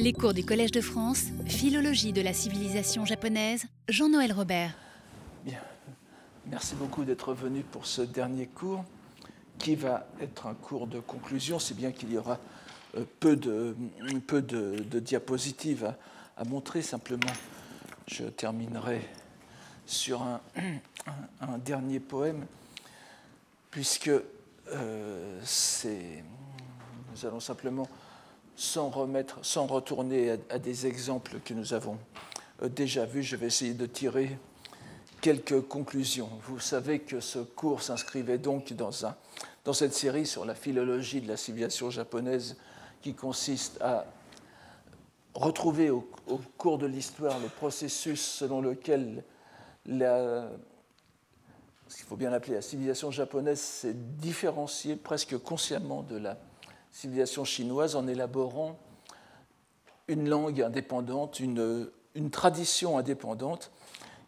Les cours du Collège de France, Philologie de la civilisation japonaise, Jean-Noël Robert. Bien. Merci beaucoup d'être venu pour ce dernier cours qui va être un cours de conclusion, si bien qu'il y aura euh, peu de, diapositives à, montrer. Simplement, je terminerai sur un, dernier poème, puisque euh, nous allons simplement sans, remettre, sans retourner à, des exemples que nous avons euh, déjà vus, je vais essayer de tirer quelques conclusions. Vous savez que ce cours s'inscrivait donc dans, un, dans cette série sur la philologie de la civilisation japonaise qui consiste à retrouver au, cours de l'histoire le processus selon lequel la, ce qu'il faut bien appeler la civilisation japonaise s'est différenciée presque consciemment de la civilisation chinoise en élaborant une langue indépendante, une, tradition indépendante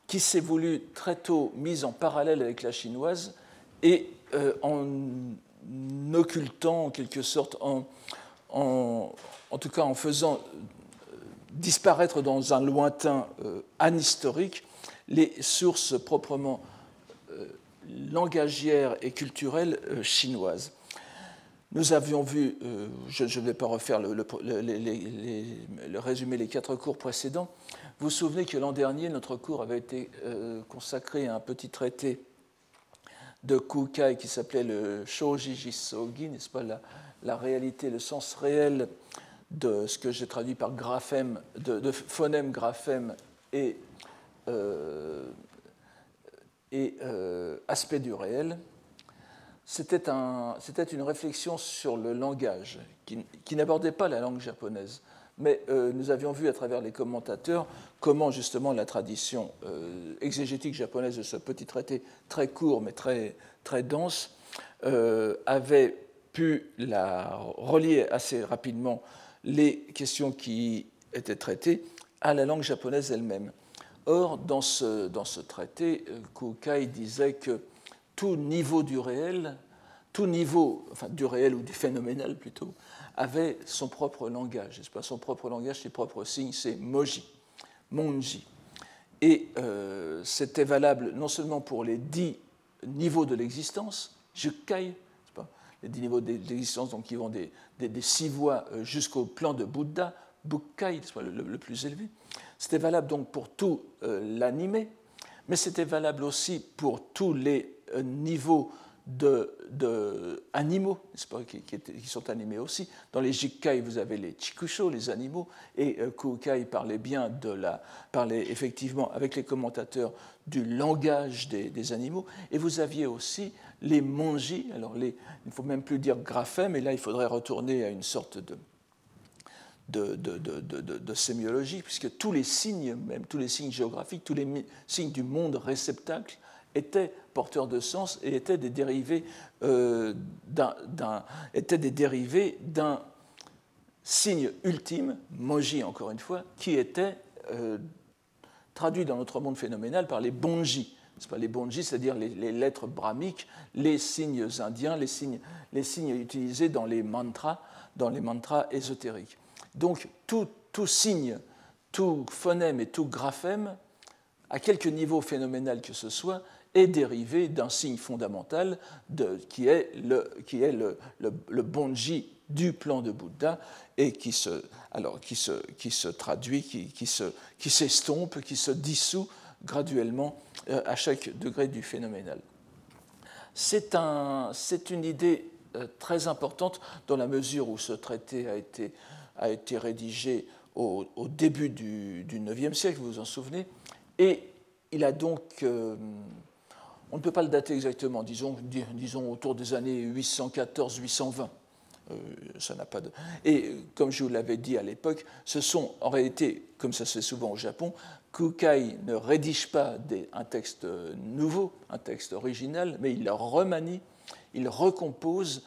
qui s'est voulu très tôt mise en parallèle avec la chinoise et euh, en occultant en quelque sorte, en, en, tout cas en faisant euh, disparaître dans un lointain euh, anhistorique les sources proprement langagières et culturelles chinoises. Nous avions vu, euh, je ne vais pas refaire le, le, résumé les quatre cours précédents, vous vous souvenez que l'an dernier, notre cours avait été euh, consacré à un petit traité de Kukai qui s'appelait le Shoji Jisogi, n'est-ce pas, la, réalité, le sens réel de ce que j'ai traduit par graphème, de, phonème, graphème et, euh, et aspect du réel c'était une réflexion sur le langage qui, n'abordait pas la langue japonaise. Mais euh, nous avions vu à travers les commentateurs comment justement la tradition euh, exégétique japonaise de ce petit traité très court mais très, très dense euh, avait pu la relier assez rapidement les questions qui étaient traitées à la langue japonaise elle-même. Or, dans ce, dans ce traité, Kukai disait que tout niveau du réel, tout niveau, enfin du réel ou du phénoménal plutôt, avait son propre langage. Pas? Son propre langage, ses propres signes, c'est moji, monji. Et euh, c'était valable non seulement pour les dix niveaux de l'existence, jukai, pas, les dix niveaux d'existence donc qui vont des, six voies euh, jusqu'au plan de Bouddha, Bukkai, le, le, plus élevé. C'était valable donc pour tout euh, l'animé, mais c'était valable aussi pour tous les niveau de, de animaux, pas, qui, qui, sont animés aussi. Dans les Jikkai, vous avez les Chikusho, les animaux, et euh, Kukai parlait bien de la, parlait effectivement avec les commentateurs du langage des, animaux, et vous aviez aussi les monji, alors il ne faut même plus dire graphèmes, mais là il faudrait retourner à une sorte de, de, de, de, de, sémiologie, puisque tous les signes, même tous les signes géographiques, tous les signes du monde réceptacle étaient porteurs de sens et étaient des dérivés euh, d'un des dérivés d'un signe ultime, moji encore une fois, qui était euh, traduit dans notre monde phénoménal par les bonji. Pas les bonji, c'est-à-dire les, lettres brahmiques, les signes indiens, les signes, les signes utilisés dans les mantras, dans les mantras ésotériques. Donc tout, tout signe, tout phonème et tout graphème, à quelque niveau phénoménal que ce soit, est dérivé d'un signe fondamental qui est, le, qui est le, le, bonji du plan de Bouddha et qui se, alors, qui se, qui se traduit, qui, qui, se, qui s'estompe, qui se dissout graduellement euh, à chaque degré du phénoménal. C'est un, une idée euh, très importante dans la mesure où ce traité a été, a été rédigé au, au début du, du, IXe siècle, vous vous en souvenez, et il a donc euh, on ne peut pas le dater exactement, disons, disons autour des années 814-820. Euh, ça n'a pas de... Et comme je vous l'avais dit à l'époque, ce sont en réalité, comme ça se fait souvent au Japon, Kukai ne rédige pas un texte nouveau, un texte original, mais il le remanie, il recompose,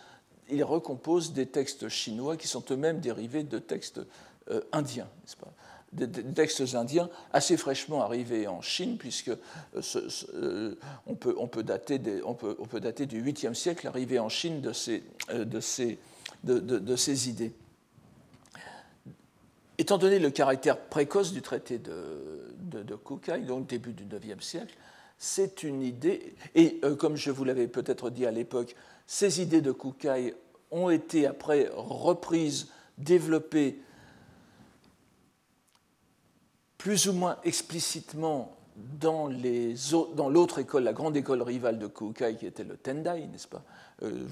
il recompose des textes chinois qui sont eux-mêmes dérivés de textes euh, indiens, n'est-ce pas? Des textes indiens assez fraîchement arrivés en Chine, puisque euh, euh, on, peut, on, peut dater on, peut, on, peut, dater du 8e siècle l'arrivée en Chine de ces, euh, de ces, de, de, ces idées. étant donné le caractère précoce du traité de, de, Kukai, donc début du IXe siècle, c'est une idée, et comme je vous l'avais peut-être dit à l'époque, ces idées de Kukai ont été après reprises, développées plus ou moins explicitement dans l'autre école, la grande école rivale de Kukai, qui était le Tendai, n'est-ce pas? Euh,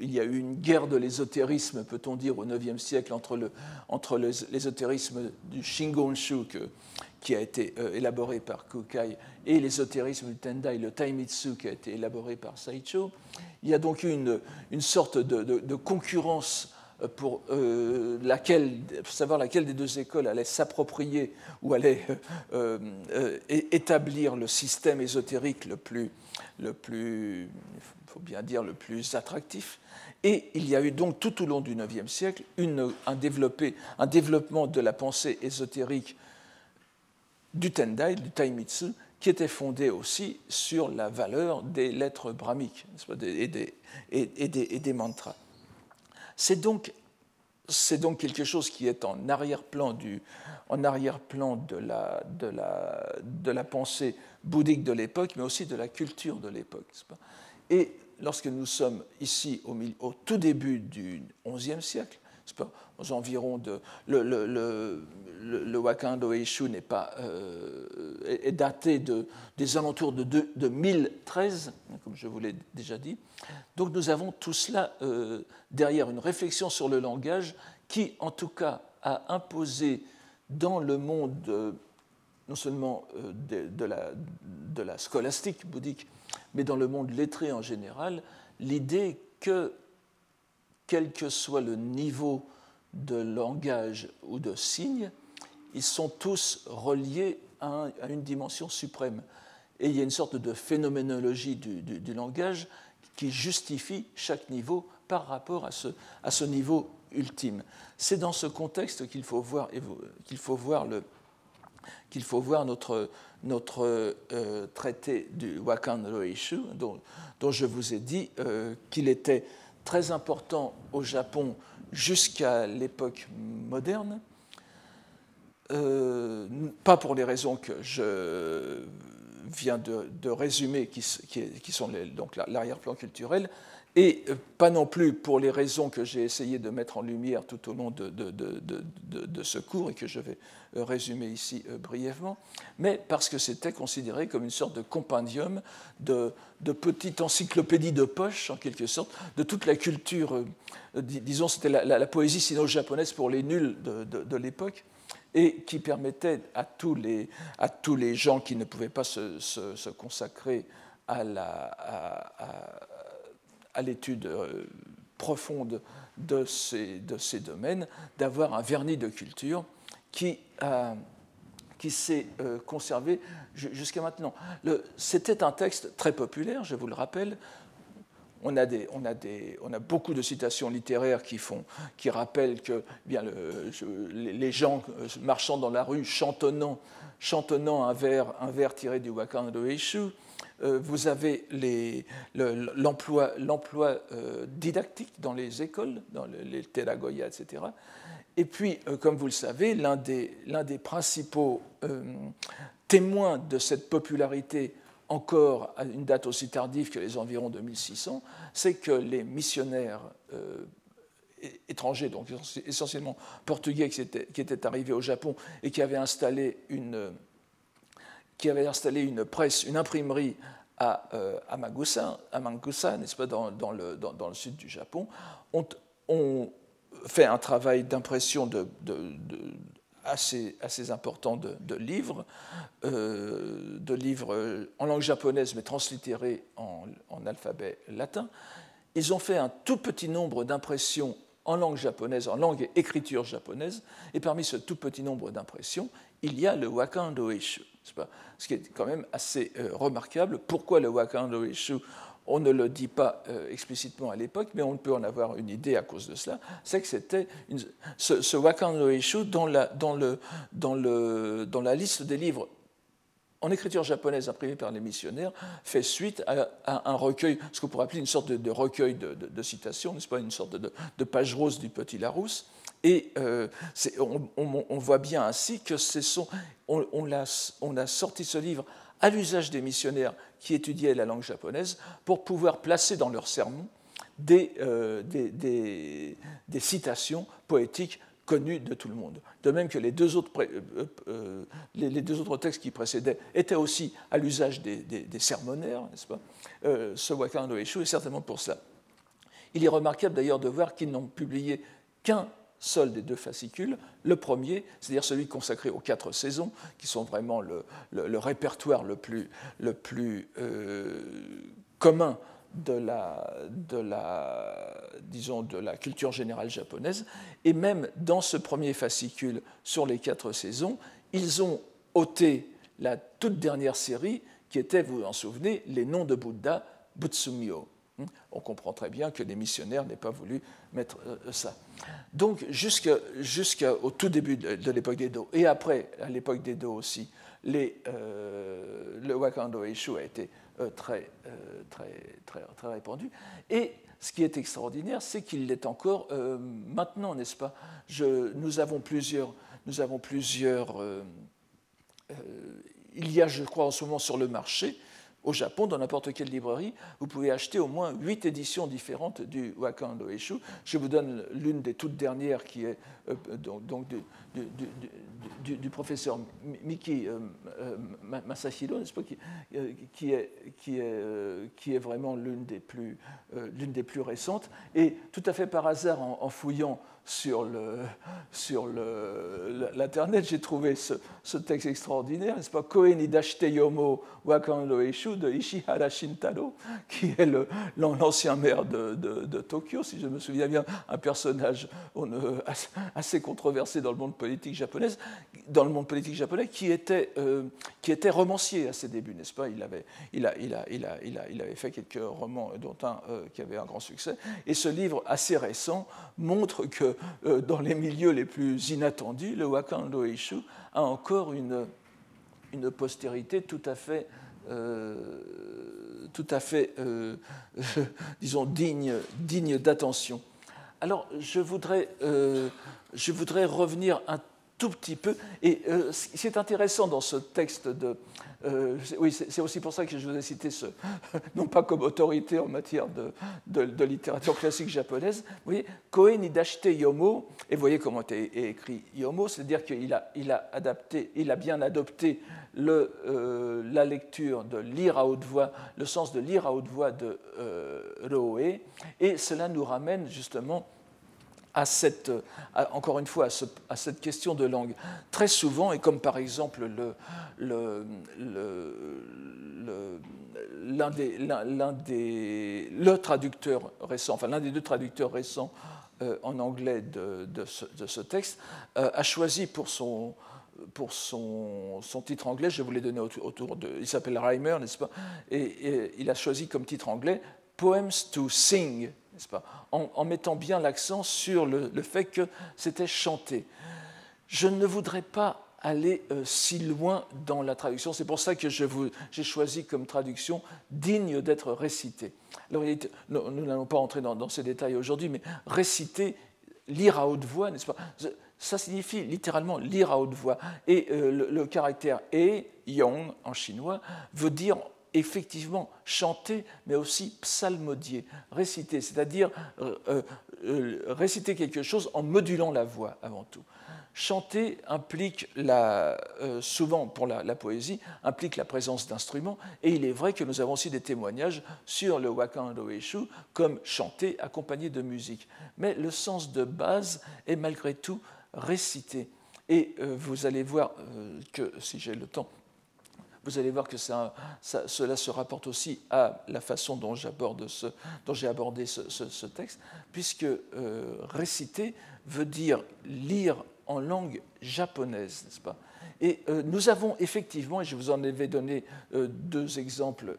Il y a eu une guerre de l'ésotérisme, peut-on dire, au IXe siècle entre, le, entre l'ésotérisme du Shingonshu, qui a été euh, élaboré par Kukai, et l'ésotérisme du Tendai, le Taimitsu, qui a été élaboré par Saicho. Il y a donc eu une, sorte de concurrence pour euh, laquelle, savoir laquelle des deux écoles allait s'approprier ou allait euh, euh, établir le système ésotérique le plus, le plus, faut bien dire, le plus attractif. Et il y a eu donc tout au long du IXe siècle un, développement de la pensée ésotérique du Tendai, du Taimitsu, qui était fondé aussi sur la valeur des lettres brahmiques et des mantras. C'est donc, donc quelque chose qui est en arrière-plan en arrière-plan de la, de, la, de la pensée bouddhique de l'époque, mais aussi de la culture de l'époque. Et lorsque nous sommes ici au, au tout début du XIe siècle, aux environs de. Le, le, le, n'est pas, euh, est daté de, des alentours de, de, 1013, comme je vous l'ai déjà dit. Donc nous avons tout cela euh, derrière une réflexion sur le langage qui, en tout cas, a imposé dans le monde, euh, non seulement de, la, de la scolastique bouddhique, mais dans le monde lettré en général, l'idée que quel que soit le niveau de langage ou de signe, ils sont tous reliés à, une dimension suprême. Et il y a une sorte de phénoménologie du, langage qui justifie chaque niveau par rapport à ce, niveau ultime. C'est dans ce contexte qu'il faut voir, notre, traité du Wakan Roishu, dont, dont, je vous ai dit euh, qu'il était très important au Japon jusqu'à l'époque moderne, euh, pas pour les raisons que je viens de, résumer, qui, qui, sont donc l'arrière-plan culturel, et pas non plus pour les raisons que j'ai essayé de mettre en lumière tout au long de, ce cours et que je vais euh, résumer ici euh, brièvement, mais parce que c'était considéré comme une sorte de compendium, de, petite encyclopédie de poche, en quelque sorte, de toute la culture, euh, disons, c'était la, poésie sino-japonaise pour les nuls de, l'époque et qui permettait à tous, les, à tous les gens qui ne pouvaient pas se, consacrer à la, l'étude euh, profonde de ces, domaines, d'avoir un vernis de culture qui, qui s'est euh, conservé jusqu'à maintenant. C'était un texte très populaire, je vous le rappelle. On a, des, on, a des, on a, beaucoup de citations littéraires qui, font, qui rappellent que eh bien, le, les gens euh, marchant dans la rue chantonnant, chantonnant un vers, un vers tiré du Wakanda Eishu, euh, vous avez l'emploi euh, didactique dans les écoles, dans les Teragoya, etc. Et puis, euh, comme vous le savez, l'un des, principaux témoins de cette popularité encore à une date aussi tardive que les environs de 1600, c'est que les missionnaires étrangers, donc essentiellement portugais qui étaient, arrivés au Japon et qui avaient installé une, qui avait installé une presse, une imprimerie à, euh, Mangusa, n'est-ce pas, dans, le, sud du Japon, ont, fait un travail d'impression assez, important de, livres, euh, de livres en langue japonaise mais translittérés en, alphabet latin. Ils ont fait un tout petit nombre d'impressions en langue japonaise, en langue et écriture japonaise, et parmi ce tout petit nombre d'impressions, il y a le Wakando Ce qui est quand même assez euh, remarquable. Pourquoi le Wakando Ishu on ne le dit pas euh, explicitement à l'époque, mais on peut en avoir une idée à cause de cela, c'est que c'était ce, ce Wakando Ishu, dans la, dans, le, dans, le, dans la liste des livres en écriture japonaise imprimée par les missionnaires, fait suite à, un recueil, ce qu'on pourrait appeler une sorte de, recueil de, citations, n'est-ce pas, une sorte de, page rose du Petit Larousse, Et on, voit bien ainsi que sont, on, a, sorti ce livre à l'usage des missionnaires qui étudiaient la langue japonaise pour pouvoir placer dans leurs sermons des, des citations poétiques connu de tout le monde. De même que les deux autres, euh, euh, les, deux autres textes qui précédaient étaient aussi à l'usage des, sermonnaires, n'est-ce pas? Euh, Ce Wakan no Eshu est certainement pour cela. Il est remarquable d'ailleurs de voir qu'ils n'ont publié qu'un seul des deux fascicules, le premier, c'est-à-dire celui consacré aux quatre saisons, qui sont vraiment le, répertoire le plus, plus commun de la culture générale japonaise. Et même dans ce premier fascicule sur les quatre saisons, ils ont ôté la toute dernière série qui était, vous vous en souvenez, les noms de Bouddha, Butsumyo. On comprend très bien que les missionnaires n'aient pas voulu mettre euh, ça. Donc jusqu'au tout début de, l'époque d'Edo, et après, à l'époque d'Edo aussi, les, euh, le Wakando a été euh, très, euh, très, très, très répandu. Et ce qui est extraordinaire, c'est qu'il l'est encore euh, maintenant, n'est-ce pas? Nous avons plusieurs. Nous avons plusieurs il y a, je crois, en ce moment sur le marché au Japon, dans n'importe quelle librairie, vous pouvez acheter au moins huit éditions différentes du Wakando Eshu. Je vous donne l'une des toutes dernières qui est donc, du, professeur Miki euh, euh, Masahiro, n'est-ce pas, qui, euh, est, vraiment l'une des plus récentes. Et tout à fait par hasard, en, fouillant sur, le, sur l'Internet, j'ai trouvé ce, ce, texte extraordinaire, n'est-ce pas? Koen Idashite Yomo Wakando Eshu de Ishihara Shintaro, qui est l'ancien maire de, de, Tokyo, si je me souviens bien, un personnage assez controversé dans le monde politique japonais, dans le monde politique japonais, qui était, euh, qui était romancier à ses débuts, n'est-ce pas? Il avait, il, a, il, a, il, a, il, avait fait quelques romans, dont un euh, qui avait un grand succès. Et ce livre assez récent montre que euh, dans les milieux les plus inattendus, le Wakando Eishu a encore une, une postérité tout à fait tout à fait, disons, digne, digne d'attention. Alors, je voudrais, je voudrais revenir un tout petit peu. Et euh, ce qui est intéressant dans ce texte de. Euh, oui, c'est aussi pour ça que je vous ai cité ce. non pas comme autorité en matière de, de, littérature classique japonaise. Vous voyez, Koen Idashite Yomo, et vous voyez comment est écrit Yomo, c'est-à-dire qu'il a, il a, adapté, il a bien adopté le, euh, la lecture de lire à haute voix, le sens de lire à haute voix de Roe, et cela nous ramène justement à cette, encore une fois, à, cette question de langue. Très souvent, et comme par exemple le, le, le, l'un des, l'un des, le traducteur récent, enfin l'un des deux traducteurs récents euh, en anglais de, de, ce, texte, euh, a choisi pour son, pour son, son, titre anglais, je vous l'ai donné autour de, il s'appelle Reimer, n'est-ce pas, et, il a choisi comme titre anglais Poems to Sing pas en, mettant bien l'accent sur le, fait que c'était chanté. Je ne voudrais pas aller euh, si loin dans la traduction. C'est pour ça que j'ai choisi comme traduction digne d'être récité. Alors, nous n'allons pas entrer dans, ces détails aujourd'hui, mais réciter, lire à haute voix, n'est-ce pas Ça signifie littéralement lire à haute voix. Et euh, le, le, caractère e, yong en chinois, veut dire effectivement chanter, mais aussi psalmodier, réciter, c'est-à-dire euh, euh, euh, réciter quelque chose en modulant la voix avant tout. Chanter implique, la, souvent pour la, poésie, implique la présence d'instruments, et il est vrai que nous avons aussi des témoignages sur le wakan Eshu comme chanter accompagné de musique. Mais le sens de base est malgré tout réciter. Et vous allez voir que, si j'ai le temps, vous allez voir que cela se rapporte aussi à la façon dont, j'ai abordé ce, texte, puisque euh, réciter veut dire lire en langue japonaise, n'est-ce pas? Et euh, nous avons effectivement, et je vous en avais donné euh, deux exemples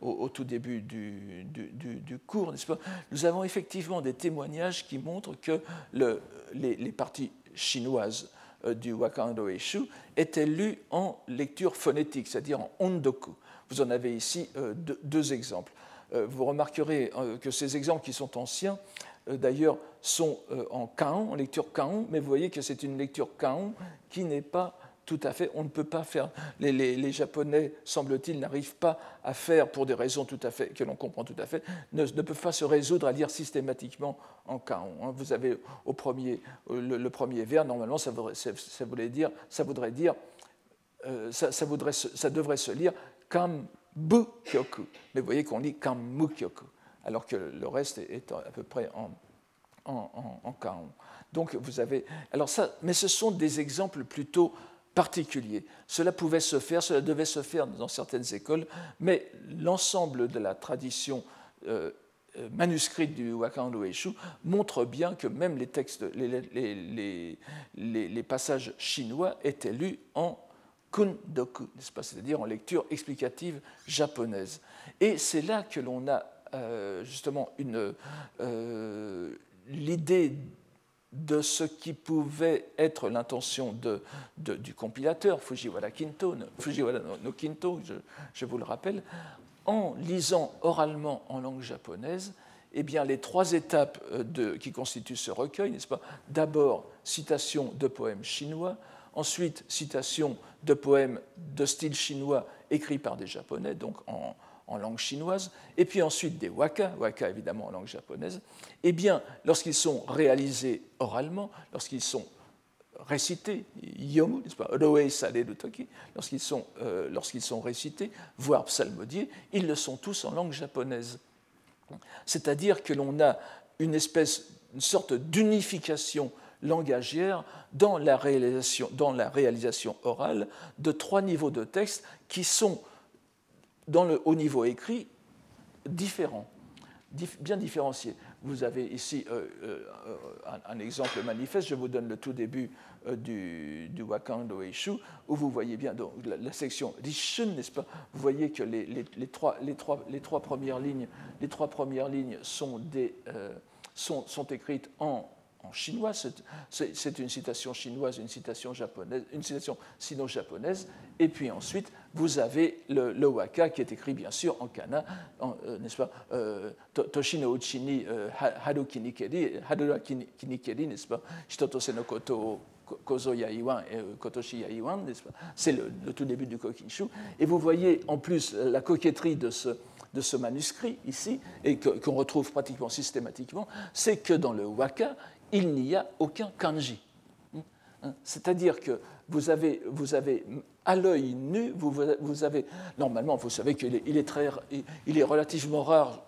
au, tout début du, cours, n'est-ce pas? Nous avons effectivement des témoignages qui montrent que les, parties chinoises du Wakando Eshu était lu en lecture phonétique, c'est-à-dire en ondoku. Vous en avez ici euh, deux, exemples. Euh, vous remarquerez que ces exemples qui sont anciens, d'ailleurs, sont en kaon, en lecture kaon, mais vous voyez que c'est une lecture kaon qui n'est pas tout à fait, on ne peut pas faire, les, Japonais, semble-t-il, n'arrivent pas à faire, pour des raisons tout à fait, que l'on comprend tout à fait, ne, peuvent pas se résoudre à lire systématiquement en kaon. Hein. Vous avez au premier, le, premier vers, normalement, ça, voudrait dire, ça voudrait dire, euh, ça, devrait se lire kam bu kyoku. Mais vous voyez qu'on lit kam mu kyoku, alors que le reste est à peu près en, en, en, kaon. Donc vous avez, alors ça, mais ce sont des exemples plutôt particulier. Cela pouvait se faire, cela devait se faire dans certaines écoles, mais l'ensemble de la tradition euh, euh, manuscrite du Wakando Eshu montre bien que même les textes, les, passages chinois étaient lus en kundoku, c'est-à-dire en lecture explicative japonaise. Et c'est là que l'on a euh, justement une, l'idée de ce qui pouvait être l'intention du compilateur, Fujiwara, Kinto, Fujiwara no, Kinto, je, vous le rappelle, en lisant oralement en langue japonaise, eh bien, les trois étapes euh, qui constituent ce recueil, n'est-ce pas? D'abord, citation de poèmes chinois, ensuite, citation de poèmes de style chinois écrits par des japonais, donc en, en langue chinoise, et puis ensuite des waka, waka évidemment en langue japonaise, eh bien, lorsqu'ils sont réalisés oralement, lorsqu'ils sont récités, yomu, n'est-ce pas, lorsqu'ils sont, euh, sont récités, voire psalmodiés, ils le sont tous en langue japonaise. C'est-à-dire que l'on a une espèce, une sorte d'unification langagière dans la réalisation, dans la réalisation orale de trois niveaux de texte qui sont dans le haut niveau écrit différents, bien différenciés. Vous avez ici euh, euh, un, exemple manifeste, je vous donne le tout début euh, du, du Wakando où vous voyez bien donc, la, section Rishun, n'est-ce pas? Vous voyez que les, trois, premières lignes, sont écrites en en chinois. C'est une citation chinoise, une citation japonaise, une citation sino-japonaise. Et puis ensuite, vous avez le, waka qui est écrit bien sûr en kana, euh, n'est-ce pas euh, Toshino uchini euh, haru kinikeri, n'est-ce pas Shitoto no koto kozo yaiwan et kotoshi yaiwan, n'est-ce pas C'est le, tout début du kokinshu. Et vous voyez en plus la coquetterie de ce de ce manuscrit ici, et qu'on retrouve pratiquement systématiquement, c'est que dans le waka, il n'y a aucun kanji. Hein? C'est-à-dire que vous avez, vous avez à l'œil nu, vous, avez, normalement, vous savez qu'il est, il est, très, il est relativement rare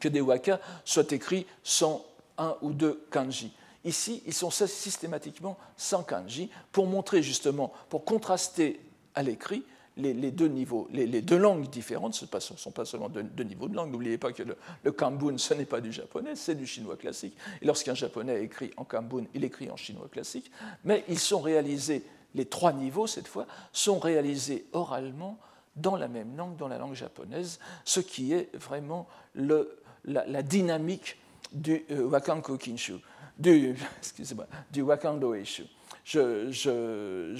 que des waka soient écrits sans un ou deux kanji. Ici, ils sont systématiquement sans kanji pour montrer justement, pour contraster à l'écrit les, deux niveaux, les, deux langues différentes, ce ne sont pas seulement deux, niveaux de langue. N'oubliez pas que le, Kambun, ce n'est pas du japonais, c'est du chinois classique. Et lorsqu'un japonais écrit en Kambun, il écrit en chinois classique. Mais ils sont réalisés, les trois niveaux cette fois, sont réalisés oralement dans la même langue, dans la langue japonaise, ce qui est vraiment le, la, dynamique du euh, Wakanko Kinshu, du, du Wakando Eishu je,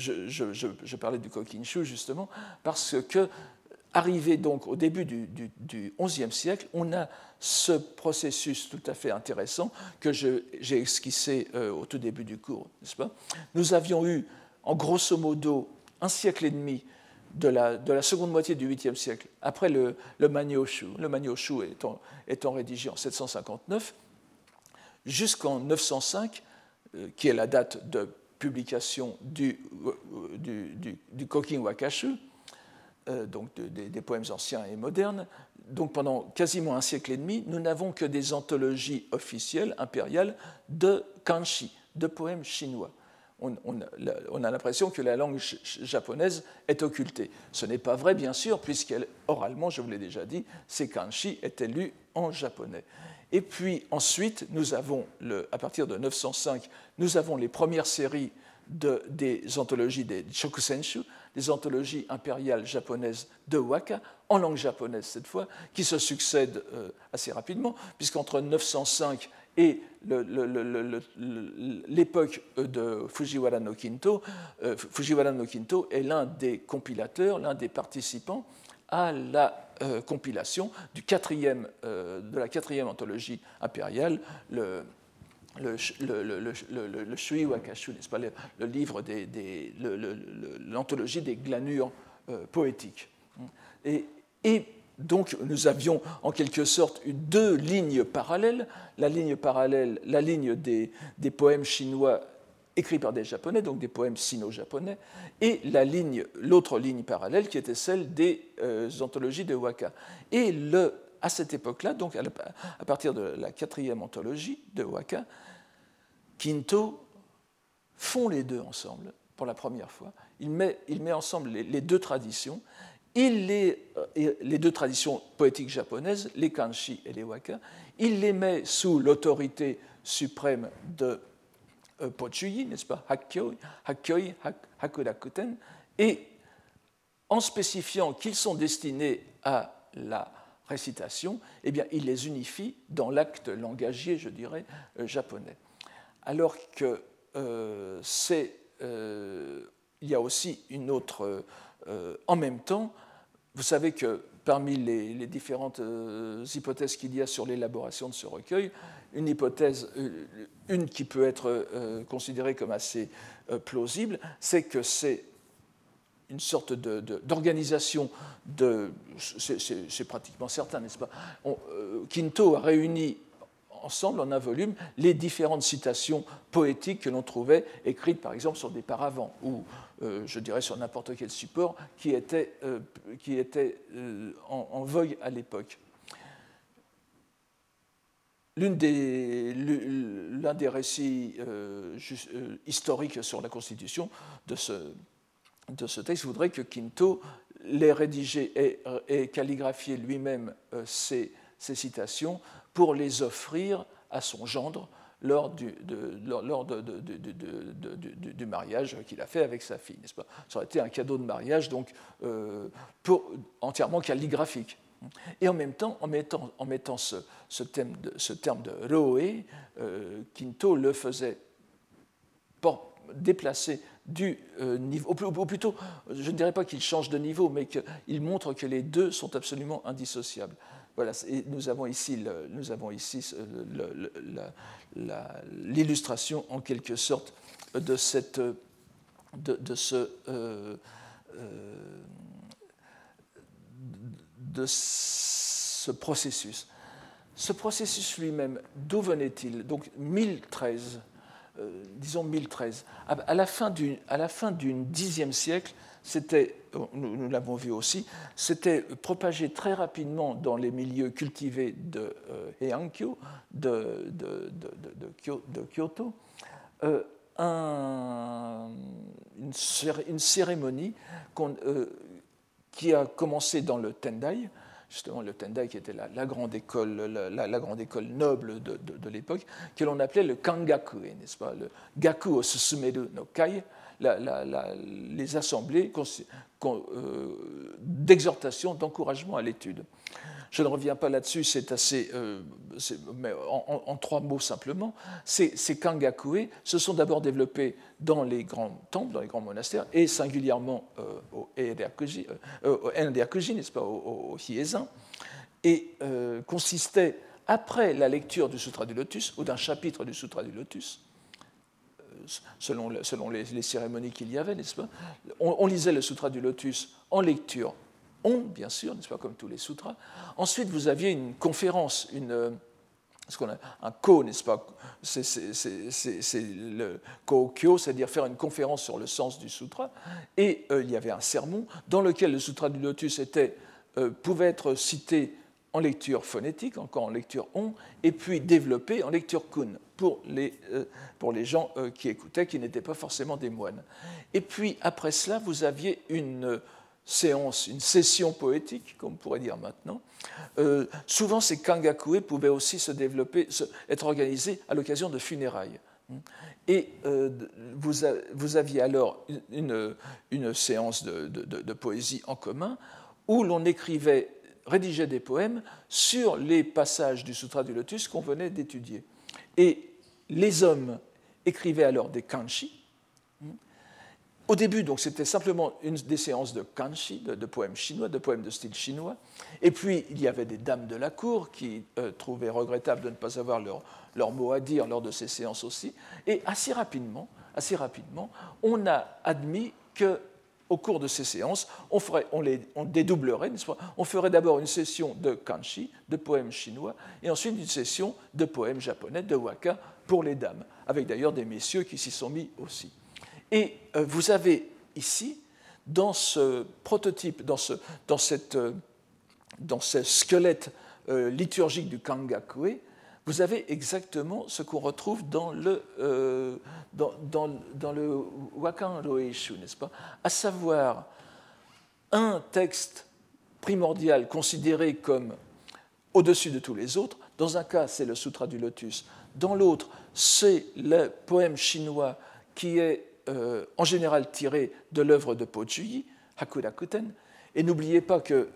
parlais du Kokinshu justement parce que, arrivé donc au début du, XIe siècle, on a ce processus tout à fait intéressant que j'ai esquissé euh, au tout début du cours, n'est-ce pas? Nous avions eu, en grosso modo, un siècle et demi de la, de la, seconde moitié du 8e siècle, après le, le Manioshu, le Manioshu étant, étant rédigé en 759, jusqu'en 905, euh, qui est la date de publication du, du, Wakashu, euh, donc des poèmes anciens et modernes. Donc pendant quasiment un siècle et demi, nous n'avons que des anthologies officielles, impériales, de kanshi, de poèmes chinois. On, on, a l'impression que la langue japonaise est occultée. Ce n'est pas vrai, bien sûr, puisqu'oralement, je vous l'ai déjà dit, ces kanshi étaient lus en japonais. Et puis ensuite, nous avons, à partir de 905, nous avons les premières séries de, des anthologies des Shokusenshu, des anthologies impériales japonaises de waka, en langue japonaise cette fois, qui se succèdent euh, assez rapidement, puisqu'entre 905 et l'époque de Fujiwara no Kinto, euh, Fujiwara no Kinto est l'un des compilateurs, l'un des participants à la euh, compilation du quatrième, euh, de la quatrième anthologie impériale, le, le, le, Shui Wakashu, n'est-ce pas, le, livre des, l'anthologie des glanures poétiques. Et, et donc nous avions en quelque sorte deux lignes parallèles, la ligne parallèle, la ligne des, poèmes chinois écrits par des Japonais, donc des poèmes sino-japonais, et la ligne, l'autre ligne parallèle qui était celle des euh, anthologies de Waka. Et à cette époque-là, donc à, partir de la quatrième anthologie de Waka, Kinto font les deux ensemble pour la première fois. Il met, il met ensemble les deux traditions il les, euh, les deux traditions poétiques japonaises, les kanshi et les waka, il les met sous l'autorité suprême de euh, Pochuyi, n'est-ce pas, Hakkyoi Hakudakuten, et en spécifiant qu'ils sont destinés à la récitation, eh bien, il les unifie dans l'acte langagier, je dirais, euh, japonais. Alors que c'est, il y a aussi une autre, en même temps, vous savez que parmi les, différentes euh, hypothèses qu'il y a sur l'élaboration de ce recueil, une hypothèse, euh, une qui peut être euh, considérée comme assez plausible, c'est que c'est une sorte d'organisation de, c'est pratiquement certain, n'est-ce pas? Quinto a réuni ensemble, en un volume, les différentes citations poétiques que l'on trouvait écrites, par exemple, sur des paravents, ou euh, je dirais sur n'importe quel support qui était, euh, qui était euh, en, vogue à l'époque. L'un des, des, récits historiques sur la Constitution de ce, de ce texte voudrait que Quinto l'ait rédigé et, et calligraphié lui-même ces, ces citations pour les offrir à son gendre lors du, mariage qu'il a fait avec sa fille, n'est-ce pas? Ça aurait été un cadeau de mariage, donc euh, entièrement calligraphique. Et en même temps, en mettant, ce, ce, ce terme de roé, euh, Quinto le faisait déplacer du euh, niveau, ou plutôt, je ne dirais pas qu'il change de niveau, mais qu'il montre que les deux sont absolument indissociables. Voilà, nous avons ici, nous avons ici l'illustration en quelque sorte de, cette, de, ce, euh, euh, de ce processus. Ce processus lui-même, d'où venait-il? Donc 1013, euh, disons 1013, à la fin du Xe siècle, c'était, nous, l'avons vu aussi, c'était propagé très rapidement dans les milieux cultivés de euh, de, Kyoto, euh, une, cérémonie euh, qui a commencé dans le Tendai, justement le Tendai qui était la, grande, école, noble de, l'époque, que l'on appelait le Kangaku, n'est-ce pas, le Gaku o Susumeru no Kai, les assemblées euh, d'exhortation, d'encouragement à l'étude. Je ne reviens pas là-dessus, c'est assez, euh, mais en, trois mots simplement. Ces, kangakue se sont d'abord développés dans les grands temples, dans les grands monastères, et singulièrement euh, au Enryakuji, n'est-ce pas, au, au, et consistaient, après la lecture du Sutra du Lotus, ou d'un chapitre du Sutra du Lotus, selon, selon les, cérémonies qu'il y avait, n'est-ce pas on, lisait le Sutra du Lotus en lecture, on, bien sûr, n'est-ce pas, comme tous les sutras. Ensuite, vous aviez une conférence, une, ce qu'on a un ko, n'est-ce pas C'est le ko-kyo, c'est-à-dire faire une conférence sur le sens du sutra. Et euh, il y avait un sermon dans lequel le sutra du lotus était, euh, pouvait être cité en lecture phonétique, encore en lecture on, et puis développé en lecture kun pour les, euh, pour les gens euh, qui écoutaient, qui n'étaient pas forcément des moines. Et puis après cela, vous aviez une séance, une session poétique, comme on pourrait dire maintenant. Euh, souvent, ces kangakue pouvaient aussi se développer, être organisés à l'occasion de funérailles. Et vous, vous, aviez alors une, une séance de, de poésie en commun où l'on écrivait rédigeait des poèmes sur les passages du Sutra du Lotus qu'on venait d'étudier. Et les hommes écrivaient alors des kanchi, au début, donc, c'était simplement une des séances de kanshi, de, poèmes chinois, de poèmes de style chinois. Et puis, il y avait des dames de la cour qui euh, trouvaient regrettable de ne pas avoir leur, leur, mot à dire lors de ces séances aussi. Et assez rapidement, assez rapidement, on a admis que au cours de ces séances, on, ferait, on, les, on dédoublerait, pas? On ferait d'abord une session de kanshi, de poèmes chinois, et ensuite une session de poèmes japonais, de waka, pour les dames, avec d'ailleurs des messieurs qui s'y sont mis aussi. Et euh, vous avez ici, dans ce prototype, dans ce, dans cette, euh, dans squelette euh, liturgique du Kangakue, vous avez exactement ce qu'on retrouve dans le, dans, dans, le Wakan Roeishu, n'est-ce pas? À savoir un texte primordial considéré comme au-dessus de tous les autres. Dans un cas, c'est le Sutra du Lotus. Dans l'autre, c'est le poème chinois qui est euh, en général tiré de l'œuvre de Po Chuyi, Hakurakuten. Et n'oubliez pas que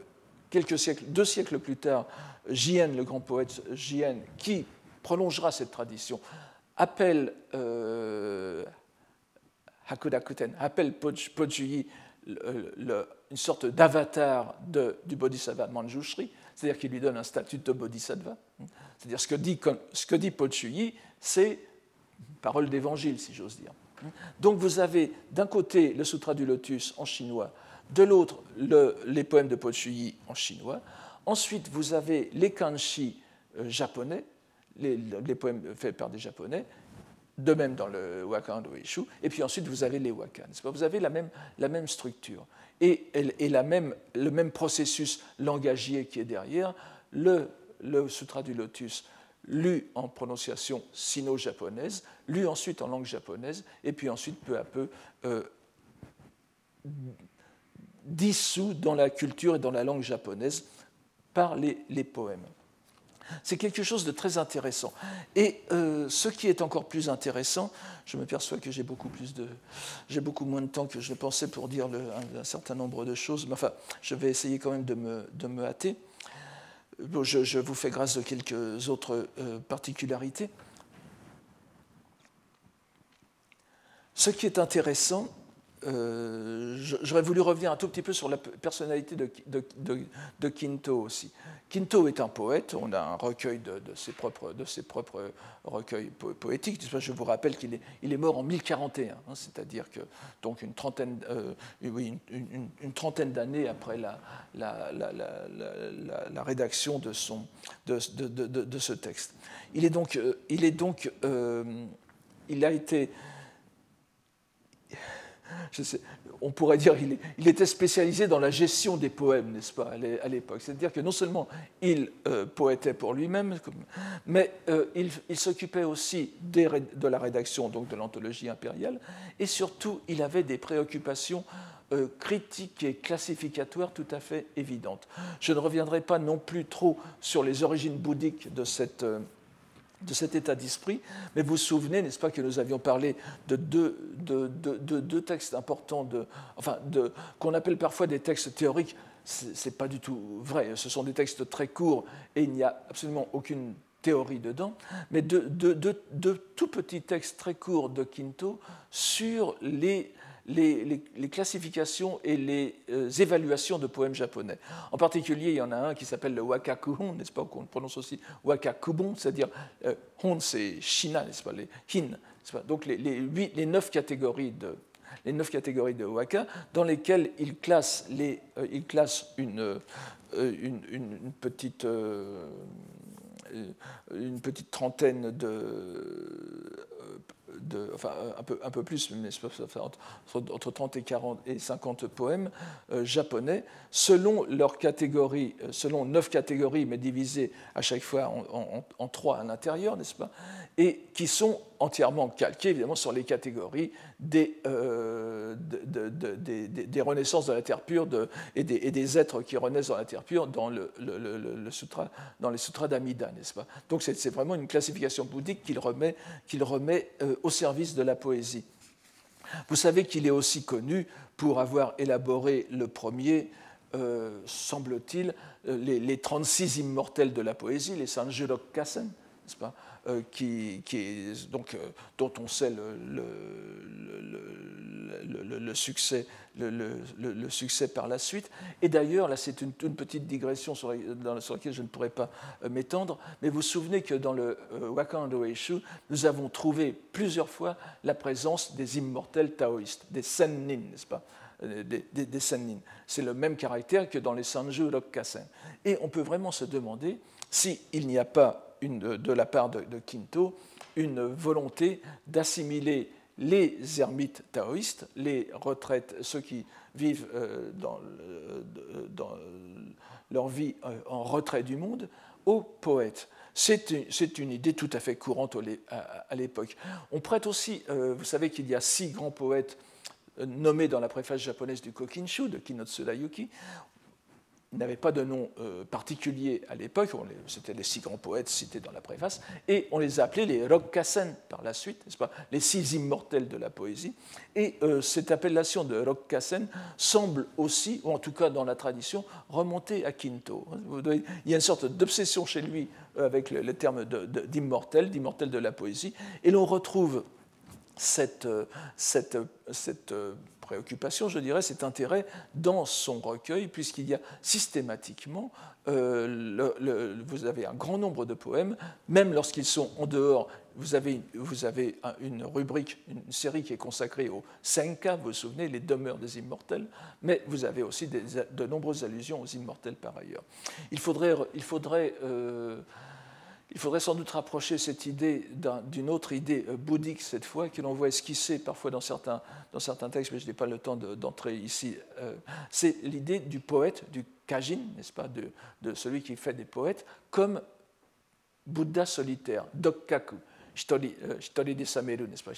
quelques siècles, deux siècles plus tard, Jien, le grand poète Jien, qui prolongera cette tradition, appelle euh, Hakurakuten, appelle Po Chuyi une sorte d'avatar du Bodhisattva Manjushri, c'est-à-dire qu'il lui donne un statut de Bodhisattva. C'est-à-dire ce que dit, ce que dit Po Chuyi, c'est parole d'évangile, si j'ose dire. Donc vous avez d'un côté le Sutra du Lotus en chinois, de l'autre les poèmes de Po Chuyi en chinois. Ensuite, vous avez les kanshi euh, japonais, les, poèmes faits par des japonais, de même dans le Wakan Ishu. Et puis ensuite, vous avez les Wakan. Vous avez la même, structure et, la même, le même processus langagier qui est derrière. Le, le Sutra du Lotus lu en prononciation sino-japonaise, lu ensuite en langue japonaise, et puis ensuite peu à peu euh, dissous dans la culture et dans la langue japonaise par les, poèmes. C'est quelque chose de très intéressant. Et euh, ce qui est encore plus intéressant, je me perçois que j'ai beaucoup, moins de temps que je pensais pour dire un, certain nombre de choses, mais enfin, je vais essayer quand même de me, de me hâter je, vous fais grâce de quelques autres euh, particularités. Ce qui est intéressant, euh, j'aurais voulu revenir un tout petit peu sur la personnalité de, de, Quinto aussi. Quinto est un poète, on a un recueil de, ses, propres, recueils poétiques. Je vous rappelle qu'il est, mort en 1041, hein, c'est-à-dire que donc une trentaine, euh, d'années après la, rédaction de, ce texte. Il est donc, euh, il, est donc il a été on pourrait dire qu'il il était spécialisé dans la gestion des poèmes, n'est-ce pas, à l'époque? C'est-à-dire que non seulement il euh, poétait pour lui-même, mais euh, il, s'occupait aussi de la rédaction donc de l'anthologie impériale, et surtout il avait des préoccupations euh, critiques et classificatoires tout à fait évidentes. Je ne reviendrai pas non plus trop sur les origines bouddhiques de cette de cet état d'esprit. Mais vous vous souvenez, n'est-ce pas, que nous avions parlé de deux, de, textes importants, enfin, qu'on appelle parfois des textes théoriques. Ce n'est pas du tout vrai. Ce sont des textes très courts et il n'y a absolument aucune théorie dedans, mais de, tout petits textes très courts de Quinto sur les les, classifications et les euh, évaluations de poèmes japonais. En particulier, il y en a un qui s'appelle le Wakakuhon, n'est-ce pas, qu'on prononce aussi Wakakubon, c'est-à-dire euh, Hon, c'est Shina, n'est-ce pas, les Hin, pas, donc les, les, neuf catégories de, les neuf catégories de waka, dans lesquelles il classe, les, euh, il classe une, une, petite, une petite trentaine de enfin un peu, plus, mais entre, entre 30 et 40 et 50 poèmes euh, japonais, selon leur catégorie, euh, selon neuf catégories, mais divisées à chaque fois en, en trois à l'intérieur, n'est-ce pas? Et qui sont entièrement calqués évidemment sur les catégories des, euh, des, renaissances de la terre pure et, des, êtres qui renaissent dans la terre pure dans, le, sutra, dans les sutras d'Amida, n'est-ce pas? Donc c'est vraiment une classification bouddhique qu'il remet, remet euh, au service de la poésie. Vous savez qu'il est aussi connu pour avoir élaboré le premier, euh, semble-t-il, les, les, 36 immortels de la poésie, les Sanjurok Kassen, n'est-ce pas, qui, qui, donc, dont on sait le, succès, le, succès par la suite. Et d'ailleurs, là c'est une, petite digression sur, laquelle je ne pourrais pas m'étendre, mais vous vous souvenez que dans le Wakando Eishu, nous avons trouvé plusieurs fois la présence des immortels taoïstes, des sennin, n'est-ce pas? Des, des, sennin. C'est le même caractère que dans les Sanju Rokkasen. Et on peut vraiment se demander s'il n'y a pas de la part de, Kinto une volonté d'assimiler les ermites taoïstes, les retraites, ceux qui vivent euh, dans, leur vie euh, en retrait du monde, aux poètes. C'est une, idée tout à fait courante à l'époque. On prête aussi, euh, vous savez qu'il y a six grands poètes nommés dans la préface japonaise du Kokinshu de Kinotsuda Yuki n'avaient pas de nom euh, particulier à l'époque, c'était les six grands poètes cités dans la préface, et on les a appelés les Rokkasen par la suite, n'est-ce pas, les six immortels de la poésie. Et euh, cette appellation de Rokkasen semble aussi, ou en tout cas dans la tradition, remonter à Kinto. Il y a une sorte d'obsession chez lui euh, avec le, terme d'immortel, d'immortel de la poésie, et l'on retrouve cette, cette je dirais, cet intérêt dans son recueil, puisqu'il y a systématiquement, euh, vous avez un grand nombre de poèmes, même lorsqu'ils sont en dehors, vous avez, vous avez une rubrique, une série qui est consacrée aux Senka, vous vous souvenez, les demeures des immortels, mais vous avez aussi de nombreuses allusions aux immortels par ailleurs. Il faudrait, il faudrait euh, il faudrait sans doute rapprocher cette idée d'une autre idée euh, bouddhique cette fois, que l'on voit esquisser parfois dans certains, dans certains textes, mais je n'ai pas le temps d'entrer ici. Euh, c'est l'idée du poète, du kajin, n'est-ce pas, de, celui qui fait des poètes, comme Bouddha solitaire, dokkaku. Shitori euh, de Sameru, n'est-ce pas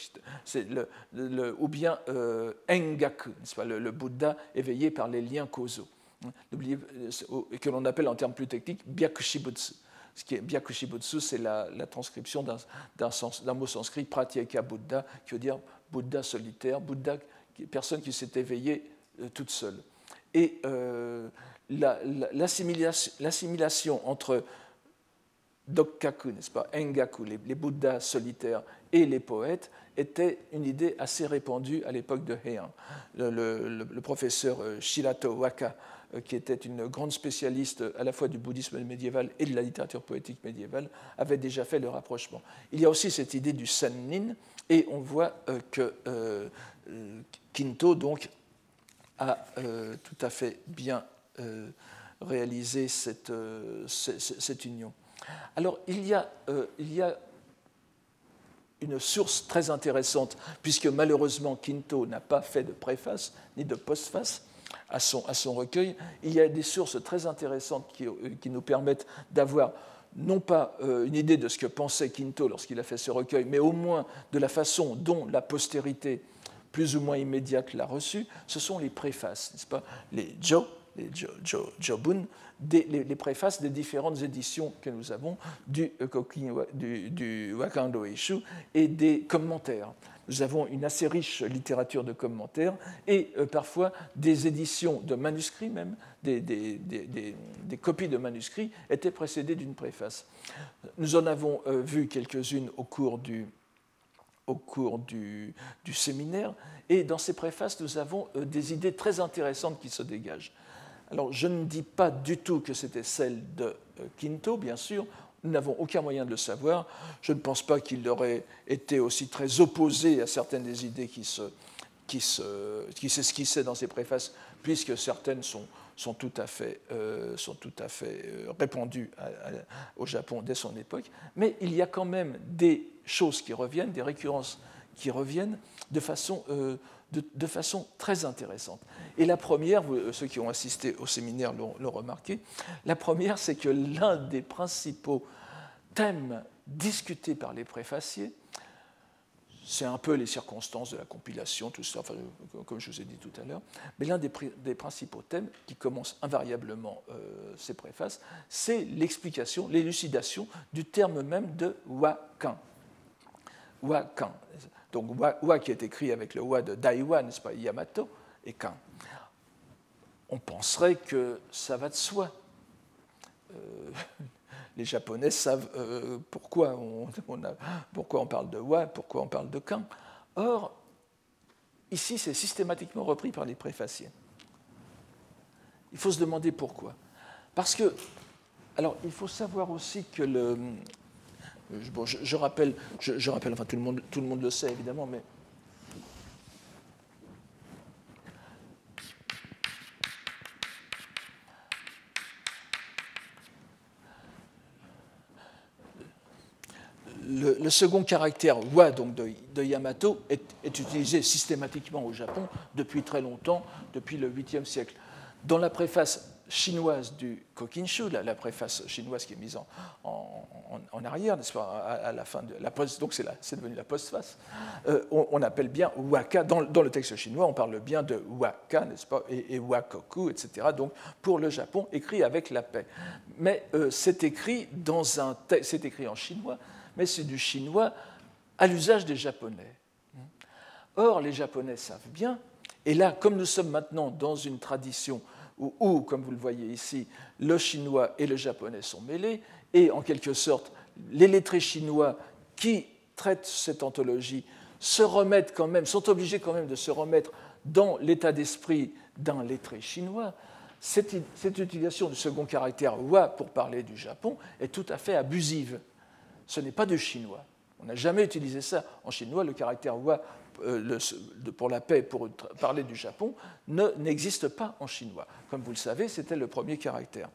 le, Ou bien Engaku, n'est-ce pas le, Bouddha éveillé par les liens causaux, hein, que l'on appelle en termes plus techniques Byakushibutsu. Ce qui est Byakushibutsu, c'est la, transcription d'un mot sanskrit, Pratyeka Buddha, qui veut dire Bouddha solitaire, Bouddha, personne qui s'est éveillée euh, toute seule. Et euh, l'assimilation entre Dokkaku, n'est-ce pas, Engaku, les, les, Bouddhas solitaires, et les poètes, était une idée assez répandue à l'époque de Heian. Le, professeur euh, Shirato Waka qui était une grande spécialiste à la fois du bouddhisme médiéval et de la littérature poétique médiévale, avait déjà fait le rapprochement. Il y a aussi cette idée du sennin, et on voit euh, que euh, Kinto donc, a tout à fait bien réalisé cette, union. Alors, il y, a, il y a une source très intéressante, puisque malheureusement Kinto n'a pas fait de préface ni de postface, à son, recueil. Il y a des sources très intéressantes qui, euh, nous permettent d'avoir non pas euh, une idée de ce que pensait Quinto lorsqu'il a fait ce recueil, mais au moins de la façon dont la postérité plus ou moins immédiate l'a reçu, ce sont les préfaces, n'est-ce pas? Les Jo, les jo, Jobun, les, préfaces des différentes éditions que nous avons du, euh, du, du Wakando et des commentaires nous avons une assez riche littérature de commentaires et euh, parfois des éditions de manuscrits même, des, copies de manuscrits étaient précédées d'une préface. Nous en avons euh, vu quelques-unes au cours du, séminaire, et dans ces préfaces, nous avons euh, des idées très intéressantes qui se dégagent. Alors, je ne dis pas du tout que c'était celle de Quinto, bien sûr, nous n'avons aucun moyen de le savoir. Je ne pense pas qu'il aurait été aussi très opposé à certaines des idées qui s'esquissaient qui dans ses préfaces, puisque certaines sont, sont tout à fait, euh, sont tout à fait euh, répandues au Japon dès son époque. Mais il y a quand même des choses qui reviennent, des récurrences qui reviennent de façon, euh, de, façon très intéressante. Et la première, ceux qui ont assisté au séminaire l'ont remarqué, la première, c'est que l'un des principaux thèmes discutés par les préfaciers, c'est un peu les circonstances de la compilation, tout ça, comme je vous ai dit tout à l'heure, mais l'un des, principaux thèmes qui commence invariablement euh, ces préfaces, c'est l'explication, l'élucidation du terme même de wakan. Wakan. Donc wa, qui est écrit avec le wa de Daiwa, n'est-ce pas, Yamato, et kan. On penserait que ça va de soi. Euh, les Japonais savent euh, pourquoi, on, pourquoi on parle de wa, pourquoi on parle de kan. Or, ici, c'est systématiquement repris par les préfaciers. Il faut se demander pourquoi. Parce que, alors, il faut savoir aussi que le. Bon, je, rappelle, enfin tout le, monde, tout le monde le sait évidemment, mais le, second caractère wa donc de, Yamato est, utilisé systématiquement au Japon depuis très longtemps, depuis le 8e siècle. Dans la préface chinoise du Kokinshu, la, préface chinoise qui est mise en, arrière, n'est-ce pas, à, la fin de la post, donc c'est devenu la postface, euh, on, appelle bien waka, dans, le texte chinois, on parle bien de waka, n'est-ce pas, et, wakoku, etc., donc pour le Japon, écrit avec la paix. Mais euh, c'est écrit, dans un c'est écrit en chinois, mais c'est du chinois à l'usage des Japonais. Or, les Japonais savent bien, et là, comme nous sommes maintenant dans une tradition où, comme vous le voyez ici, le chinois et le japonais sont mêlés, et en quelque sorte, les lettrés chinois qui traitent cette anthologie se remettent quand même, sont obligés quand même de se remettre dans l'état d'esprit d'un lettré chinois, cette, cette, utilisation du second caractère wa pour parler du Japon est tout à fait abusive ce n'est pas du chinois. On n'a jamais utilisé ça en chinois. Le caractère wa euh, pour la paix, pour parler du Japon, n'existe pas en chinois. Comme vous le savez, c'était le premier caractère.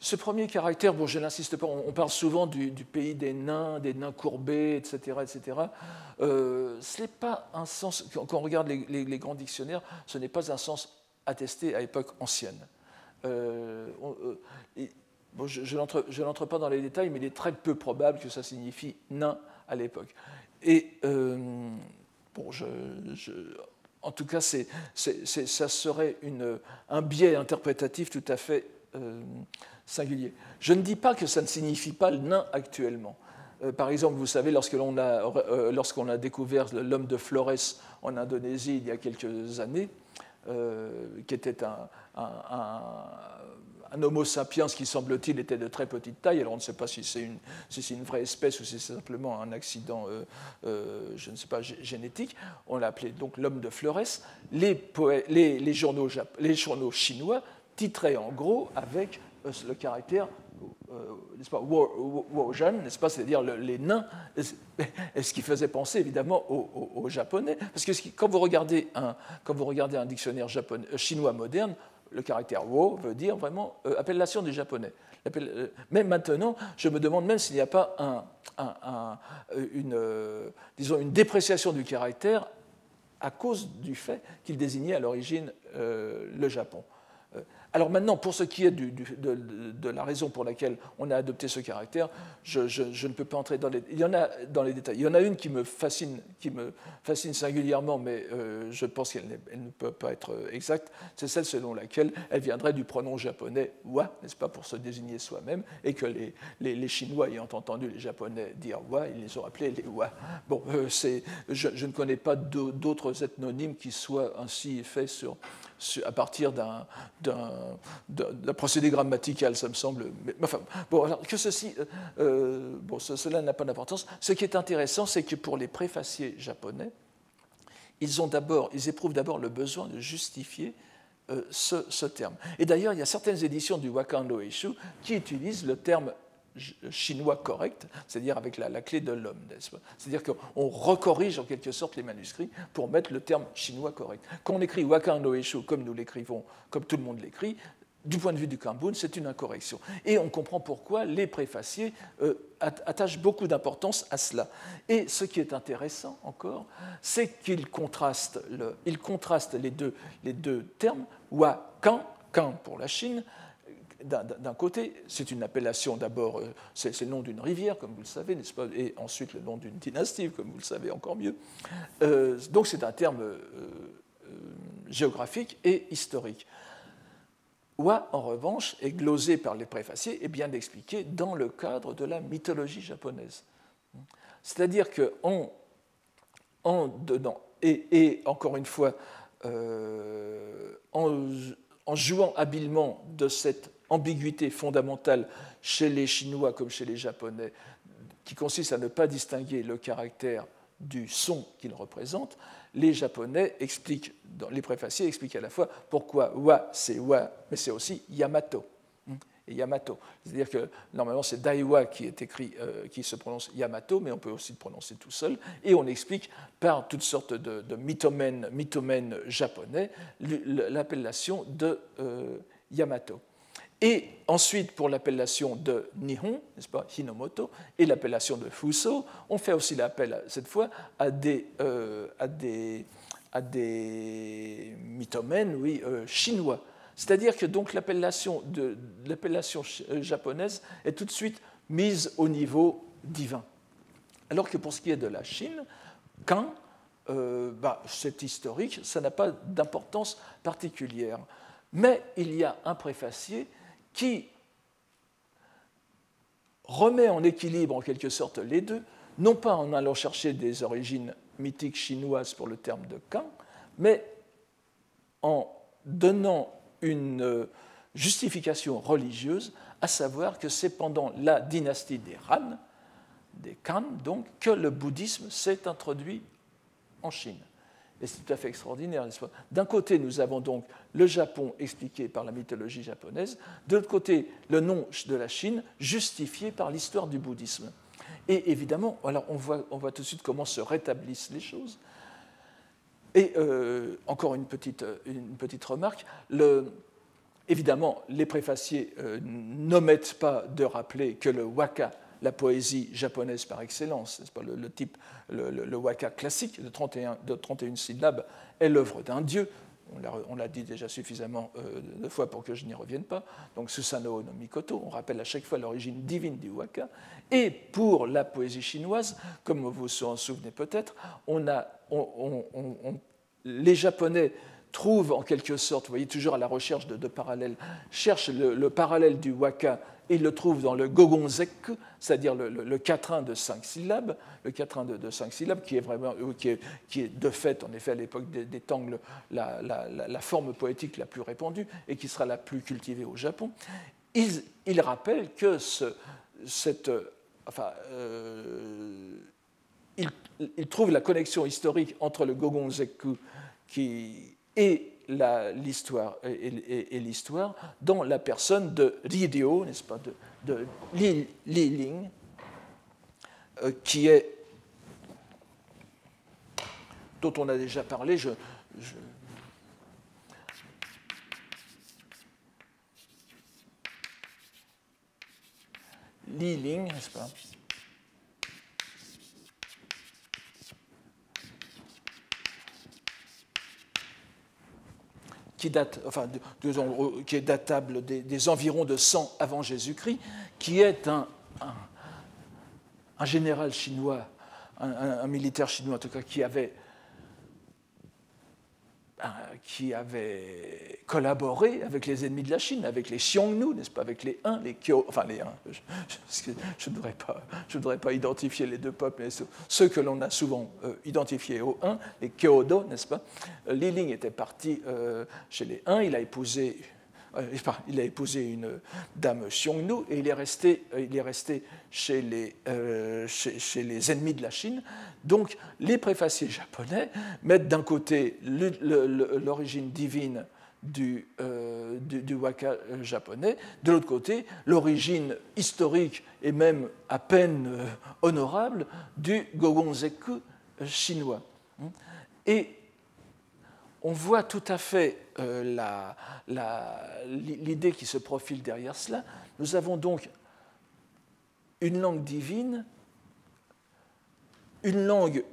Ce premier caractère, bon, je n'insiste pas, on, parle souvent du, pays des nains, des nains courbés, etc. etc. Euh, ce n'est pas un sens, quand on regarde les, grands dictionnaires, ce n'est pas un sens attesté à l'époque ancienne. Euh, je, n'entre pas dans les détails, mais il est très peu probable que ça signifie nain à l'époque. Et euh, bon, en tout cas, ça serait un biais interprétatif tout à fait euh, singulier. Je ne dis pas que ça ne signifie pas le nain actuellement. Euh, par exemple, vous savez, a, lorsqu'on a découvert l'homme de Flores en Indonésie il y a quelques années, qui était un Homo sapiens qui, semble-t-il, était de très petite taille. Alors on ne sait pas si c'est une, une, vraie espèce ou si c'est simplement un accident, euh, euh, je ne sais pas, génétique. On l'a appelé donc l'homme de Flores. Les, journaux, chinois titraient en gros avec euh, le caractère n'est-ce pas, Wojan, n'est-ce pas, c'est-à-dire les nains, et ce qui faisait penser évidemment aux, Japonais? Parce que quand vous regardez un, quand vous regardez un dictionnaire japonais, chinois moderne, le caractère wo veut dire vraiment euh, appellation du japonais. Euh, mais maintenant, je me demande même s'il n'y a pas un, une, euh, disons une dépréciation du caractère à cause du fait qu'il désignait à l'origine le Japon. Alors maintenant, pour ce qui est de, la raison pour laquelle on a adopté ce caractère, je, ne peux pas entrer dans les, détails. Il y en a une qui me fascine, singulièrement, mais euh, je pense qu'elle ne peut pas être exacte. C'est celle selon laquelle elle viendrait du pronom japonais wa, n'est-ce pas, pour se désigner soi-même, et que les, les, Chinois ayant entendu les Japonais dire wa, ils les ont appelés les wa. Bon, euh, je, je, ne connais pas d'autres ethnonymes qui soient ainsi faits sur, à partir d'un procédé grammatical, ça me semble. Mais, enfin, bon, que ceci, euh, euh, bon, cela n'a pas d'importance. Ce qui est intéressant, c'est que pour les préfaciers japonais, ils, ont ils éprouvent d'abord le besoin de justifier euh, ce, terme. Et d'ailleurs, il y a certaines éditions du Wakando Eishu qui utilisent le terme chinois correct, c'est-à-dire avec la, clé de l'homme. C'est-à-dire qu'on recorrige en quelque sorte les manuscrits pour mettre le terme chinois correct. Quand on écrit Waka no comme nous l'écrivons, comme tout le monde l'écrit, du point de vue du Kambun, c'est une incorrection. Et on comprend pourquoi les préfaciers euh, attachent beaucoup d'importance à cela. Et ce qui est intéressant encore, c'est qu'ils contrastent, le, les, deux, les deux termes, wa kan, kan pour la Chine, d'un côté, c'est une appellation d'abord, euh, c'est le nom d'une rivière, comme vous le savez, n'est-ce pas, et ensuite le nom d'une dynastie, comme vous le savez encore mieux. Euh, donc c'est un terme euh, géographique et historique. Wa, en revanche, est glosé par les préfaciers et bien expliqué dans le cadre de la mythologie japonaise. C'est-à-dire que en, et, encore une fois, en jouant habilement de cette ambiguïté fondamentale chez les Chinois comme chez les Japonais, qui consiste à ne pas distinguer le caractère du son qu'il représente, les Japonais expliquent, les préfaciers expliquent à la fois pourquoi wa c'est wa, mais c'est aussi Yamato. Et Yamato. C'est-à-dire que normalement c'est Daiwa qui est écrit, euh, qui se prononce Yamato, mais on peut aussi le prononcer tout seul. Et on explique par toutes sortes de, de mythomènes, japonais l'appellation de euh, Yamato. Et ensuite, pour l'appellation de Nihon, n'est-ce pas, Hinomoto, et l'appellation de Fuso, on fait aussi l'appel, cette fois, à des, euh, mythomènes oui, euh, chinois. C'est-à-dire que donc l'appellation, euh, japonaise est tout de suite mise au niveau divin. Alors que pour ce qui est de la Chine, quand bah, c'est historique, ça n'a pas d'importance particulière. Mais il y a un préfacier qui remet en équilibre en quelque sorte les deux, non pas en allant chercher des origines mythiques chinoises pour le terme de Kang, mais en donnant une justification religieuse, à savoir que c'est pendant la dynastie des Han, des Kan, donc, que le bouddhisme s'est introduit en Chine. Et c'est tout à fait extraordinaire, D'un côté, nous avons donc le Japon expliqué par la mythologie japonaise, de l'autre côté, le nom de la Chine justifié par l'histoire du bouddhisme. Et évidemment, on, voit, tout de suite comment se rétablissent les choses. Et euh, encore une petite, petite remarque, évidemment, les préfaciers euh, n'omettent pas de rappeler que le waka, la poésie japonaise par excellence, pas, le, type, le, waka classique de 31, de 31 syllabes, est l'œuvre d'un dieu. On l'a dit déjà suffisamment euh, de fois pour que je n'y revienne pas. Donc Susanoo no Mikoto, on rappelle à chaque fois l'origine divine du waka. Et pour la poésie chinoise, comme vous vous en souvenez peut-être, on les Japonais trouvent en quelque sorte, vous voyez toujours à la recherche de, parallèles, cherchent le, parallèle du waka il le trouve dans le gogonzeku, c'est-à-dire le, quatrain de cinq syllabes, le quatrain de, cinq syllabes, qui est, vraiment, euh, qui est, qui est de fait, en effet, à l'époque des, des Tangles, la, forme poétique la plus répandue et qui sera la plus cultivée au Japon. Il, rappelle que ce, cette, enfin, euh, il, il, trouve la connexion historique entre le gogonzeku qui, et l'histoire et, l'histoire dans la personne de Rideo, n'est-ce pas, de, de Li, Ling, euh, qui est dont on a déjà parlé. Je, je Li Ling, n'est-ce pas qui, est datable des, environs de 100 avant Jésus-Christ, qui est un, un, général chinois, un, militaire chinois en tout cas, qui avait qui avait collaboré avec les ennemis de la Chine, avec les Xiongnu, n'est-ce pas, avec les Hun, les Kyo, enfin les Hun, je, ne voudrais pas, voudrais pas identifier les deux peuples, mais ceux que l'on a souvent euh, identifiés aux Hun, les Kyodo, n'est-ce pas. Li Ling était parti euh, chez les Hun, il a épousé euh, il a épousé une dame Xiongnu et il est resté, euh, il est resté chez, les, euh, chez, les ennemis de la Chine. Donc les préfaciers japonais mettent d'un côté l'origine divine du, du, waka japonais, de l'autre côté l'origine historique et même à peine honorable du gogonzeku chinois. Et on voit tout à fait euh, l'idée qui se profile derrière cela. Nous avons donc une langue divine, une langue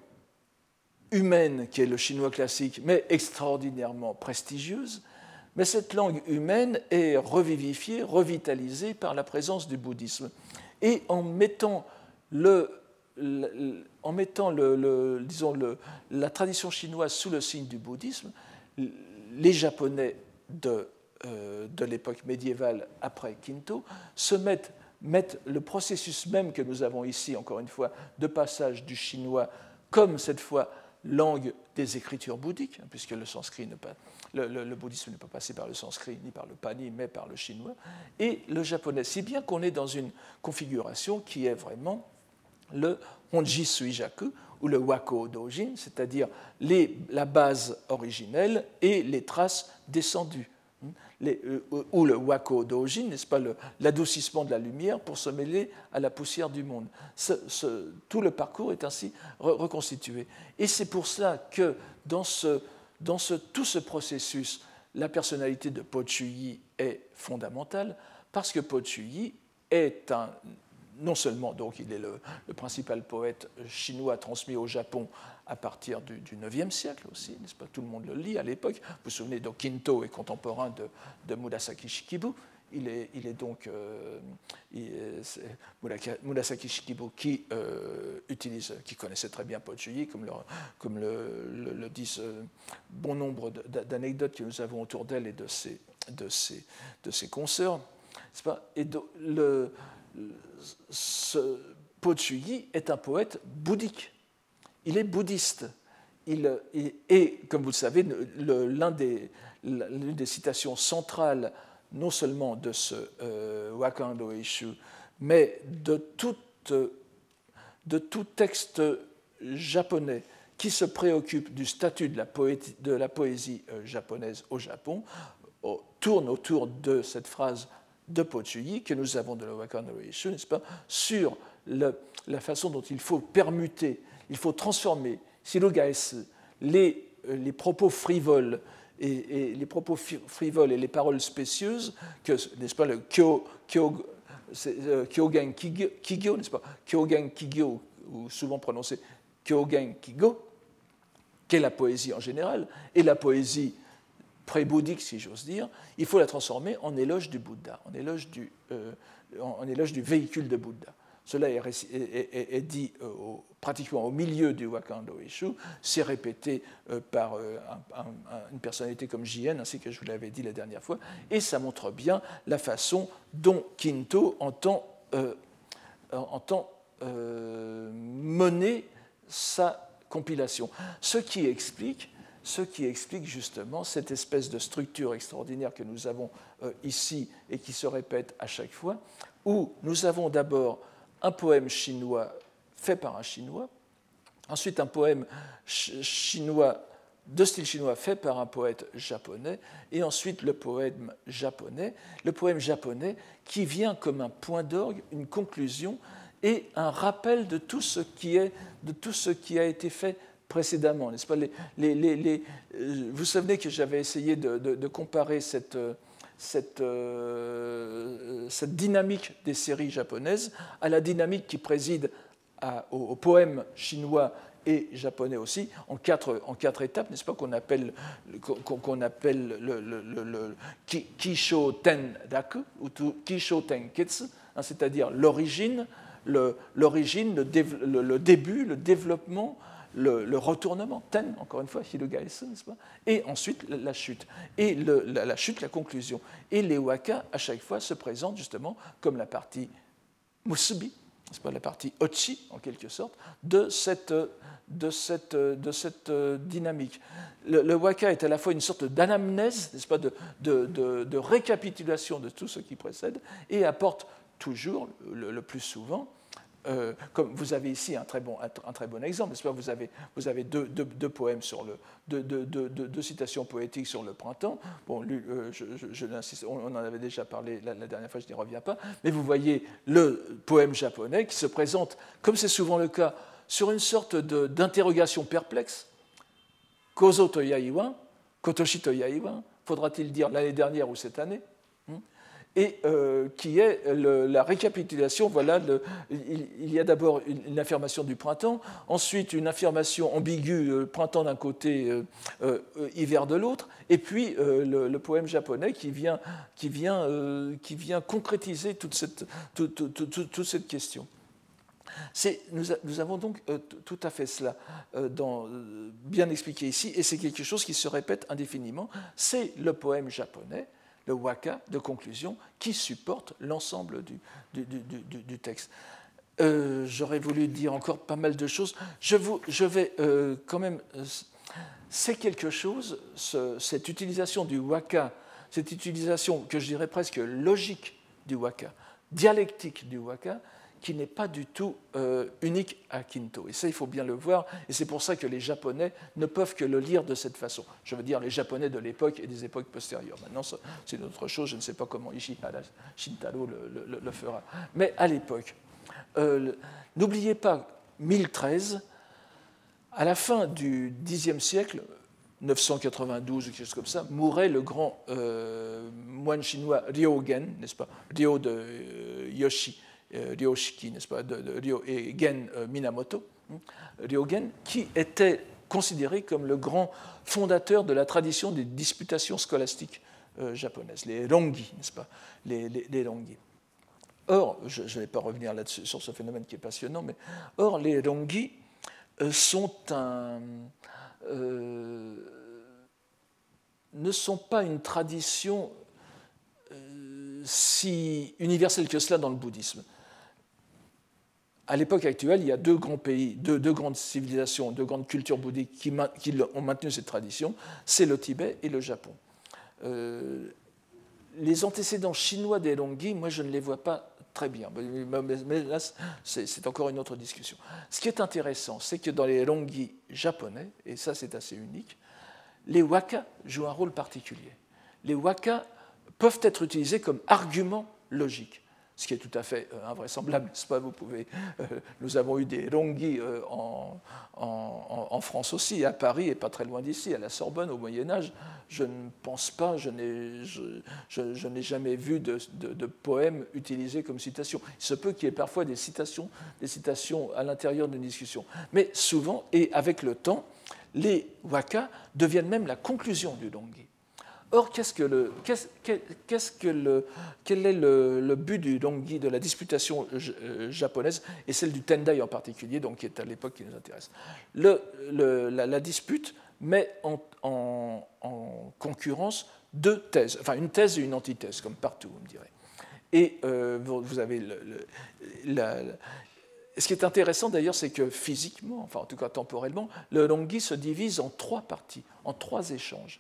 humaine qui est le chinois classique, mais extraordinairement prestigieuse. Mais cette langue humaine est revivifiée, revitalisée par la présence du bouddhisme. Et en mettant le, en mettant la tradition chinoise sous le signe du bouddhisme, les Japonais de, euh, l'époque médiévale après Kinto se mettent, le processus même que nous avons ici, encore une fois, de passage du chinois comme cette fois langue des écritures bouddhiques, hein, puisque le, sanskrit pas, le, bouddhisme n'est pas passé par le sanskrit ni par le pali, mais par le chinois, et le japonais, si bien qu'on est dans une configuration qui est vraiment le Honji Suijaku ou le Wako Dojin, c'est-à-dire la base originelle et les traces descendues. Euh, ou le wako dojin, n'est-ce pas, l'adoucissement de la lumière pour se mêler à la poussière du monde. tout le parcours est ainsi reconstitué. Et c'est pour cela que dans, dans tout ce processus, la personnalité de Po Chuyi est fondamentale, parce que Po Chuyi est un non seulement donc il est le, principal poète chinois transmis au Japon à partir du, IXe siècle aussi, n'est-ce pas? Tout le monde le lit à l'époque. Vous vous souvenez, donc Kinto est contemporain de, de Murasaki Shikibu. Il est, il est donc euh, Murasaki Shikibu qui euh, utilise, qui connaissait très bien Pochuyi, comme, le, comme le, disent euh, bon nombre d'anecdotes que nous avons autour d'elle et de ses, de ses, de ses et le, ce Pochuyi est un poète bouddhique. Il est bouddhiste. Il, et, comme vous le savez, l'une des, citations centrales, non seulement de ce euh, Wakando Eishu, mais de tout, texte japonais qui se préoccupe du statut de la, de la poésie euh, japonaise au Japon, tourne autour de cette phrase de Pochuyi que nous avons de la Wakanda Reishu, n'est-ce pas, sur la façon dont il faut permuter, il faut transformer, si les, euh, les propos frivoles et, les propos frivoles et les paroles spécieuses, que, n'est-ce pas, le kyo, kyo, euh, Kyogen Kigyo, n'est-ce pas, Kyogen Kigyo, ou souvent prononcé Kyogen Kigo, qu'est la poésie en général, et la poésie pré-bouddhique, si j'ose dire, il faut la transformer en éloge du Bouddha, en éloge du, euh, en éloge du véhicule de Bouddha. Cela est, dit euh, pratiquement au milieu du Wakando Ishu, c'est répété euh, par une personnalité comme Jien, ainsi que je vous l'avais dit la dernière fois, et ça montre bien la façon dont Kinto entend, entend mener sa compilation. Ce qui explique ce qui explique justement cette espèce de structure extraordinaire que nous avons euh, ici et qui se répète à chaque fois, où nous avons d'abord un poème chinois fait par un chinois, ensuite un poème chinois de style chinois fait par un poète japonais, et ensuite le poème japonais, le poème japonais qui vient comme un point d'orgue, une conclusion et un rappel de tout ce qui est, de tout ce qui a été fait précédemment, n'est-ce pas? Les, euh, Vous vous souvenez que j'avais essayé de, comparer cette, cette, euh, cette, dynamique des séries japonaises à la dynamique qui préside au, poème chinois et japonais aussi, en quatre, étapes, n'est-ce pas, qu'on appelle, le, le, le, Kisho Ten Daku, ou Kisho Ten Ketsu, hein, c'est-à-dire l'origine, le, début, le développement, le, retournement, ten, encore une fois, n'est-ce pas? Et ensuite la, chute. Et la, chute, la conclusion. Et les waka, à chaque fois, se présentent justement comme la partie musubi, n'est-ce pas, la partie ochi, en quelque sorte, de cette, dynamique. Le, waka est à la fois une sorte d'anamnèse, n'est-ce pas, de, récapitulation de tout ce qui précède, et apporte toujours, le plus souvent, euh, comme vous avez ici un très bon, un, très bon exemple, n'est-ce pas? Vous avez, vous avez deux, deux, poèmes sur le, deux, deux, citations poétiques sur le printemps. Bon, euh, je, je, on en avait déjà parlé la, dernière fois, je n'y reviens pas. Mais vous voyez le poème japonais qui se présente, comme c'est souvent le cas, sur une sorte d'interrogation perplexe. Kozo to yaiwa, kotoshi to yaiwa, faudra-t-il dire l'année dernière ou cette année? Et euh, qui est la récapitulation. Voilà, il, y a d'abord une, affirmation du printemps, ensuite une affirmation ambiguë, euh, printemps d'un côté, euh, hiver de l'autre, et puis le, poème japonais qui vient, qui vient, qui vient concrétiser toute cette, question. Nous, avons donc tout à fait cela bien expliqué ici, et c'est quelque chose qui se répète indéfiniment. C'est le poème japonais le waka de conclusion qui supporte l'ensemble du, du, texte. Euh, j'aurais voulu dire encore pas mal de choses. Je, vous, je vais euh, quand même c'est quelque chose, cette utilisation du waka, cette utilisation que je dirais presque logique du waka, dialectique du waka, qui n'est pas du tout euh, unique à Kinto. Et ça, il faut bien le voir, et c'est pour ça que les Japonais ne peuvent que le lire de cette façon. Je veux dire les Japonais de l'époque et des époques postérieures. Maintenant, c'est une autre chose, je ne sais pas comment Ishihara Shintaro le, fera. Mais à l'époque, euh, n'oubliez pas 1013, à la fin du Xe siècle, 992 ou quelque chose comme ça, mourait le grand euh, moine chinois Ryogen, n'est-ce pas? Ryo de Yoshi, Ryoshiki, n'est-ce pas, de, Gen euh, Minamoto, hein, Ryogen, qui était considéré comme le grand fondateur de la tradition des disputations scolastiques euh, japonaises, les rongi, n'est-ce pas, les, les, Or, je ne vais pas revenir là-dessus sur ce phénomène qui est passionnant, mais or les rongi ne sont pas une tradition si universelle que cela dans le bouddhisme à l'époque actuelle, il y a deux grands pays, deux, grandes civilisations, deux grandes cultures bouddhiques qui, ont maintenu cette tradition, c'est le Tibet et le Japon. Euh, les antécédents chinois des Longyi, moi je ne les vois pas très bien, mais, là c'est encore une autre discussion. Ce qui est intéressant, c'est que dans les Longyi japonais, et ça c'est assez unique, les waka jouent un rôle particulier. Les waka peuvent être utilisés comme argument logique ce qui est tout à fait euh, invraisemblable, n'est-ce pas? Vous pouvez, euh, nous avons eu des rongi euh, en, France aussi, à Paris et pas très loin d'ici, à la Sorbonne au Moyen Âge. Je ne pense pas, je n'ai jamais vu de, poème utilisé comme citation. Il se peut qu'il y ait parfois des citations, des citations à l'intérieur d'une discussion, mais souvent et avec le temps, les waka deviennent même la conclusion du rongi. Or, qu'est-ce que le, qu'est-ce, que le, quel est le, but du dongi, de la disputation euh, japonaise, et celle du Tendai en particulier, donc qui est à l'époque qui nous intéresse le, la, dispute met en, en, concurrence deux thèses, enfin une thèse et une antithèse, comme partout, vous me direz. Et euh, vous, avez la, ce qui est intéressant d'ailleurs, c'est que physiquement, enfin en tout cas temporellement, le dongi se divise en trois parties, en trois échanges.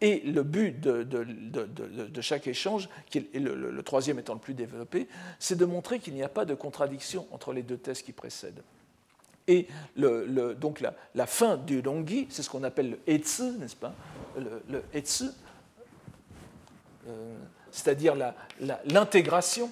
Et le but de, chaque échange, le, troisième étant le plus développé, c'est de montrer qu'il n'y a pas de contradiction entre les deux thèses qui précèdent. Et donc la, fin du Longi, c'est ce qu'on appelle le Etsu, n'est-ce pas? Le, Etsu, euh, c'est-à-dire l'intégration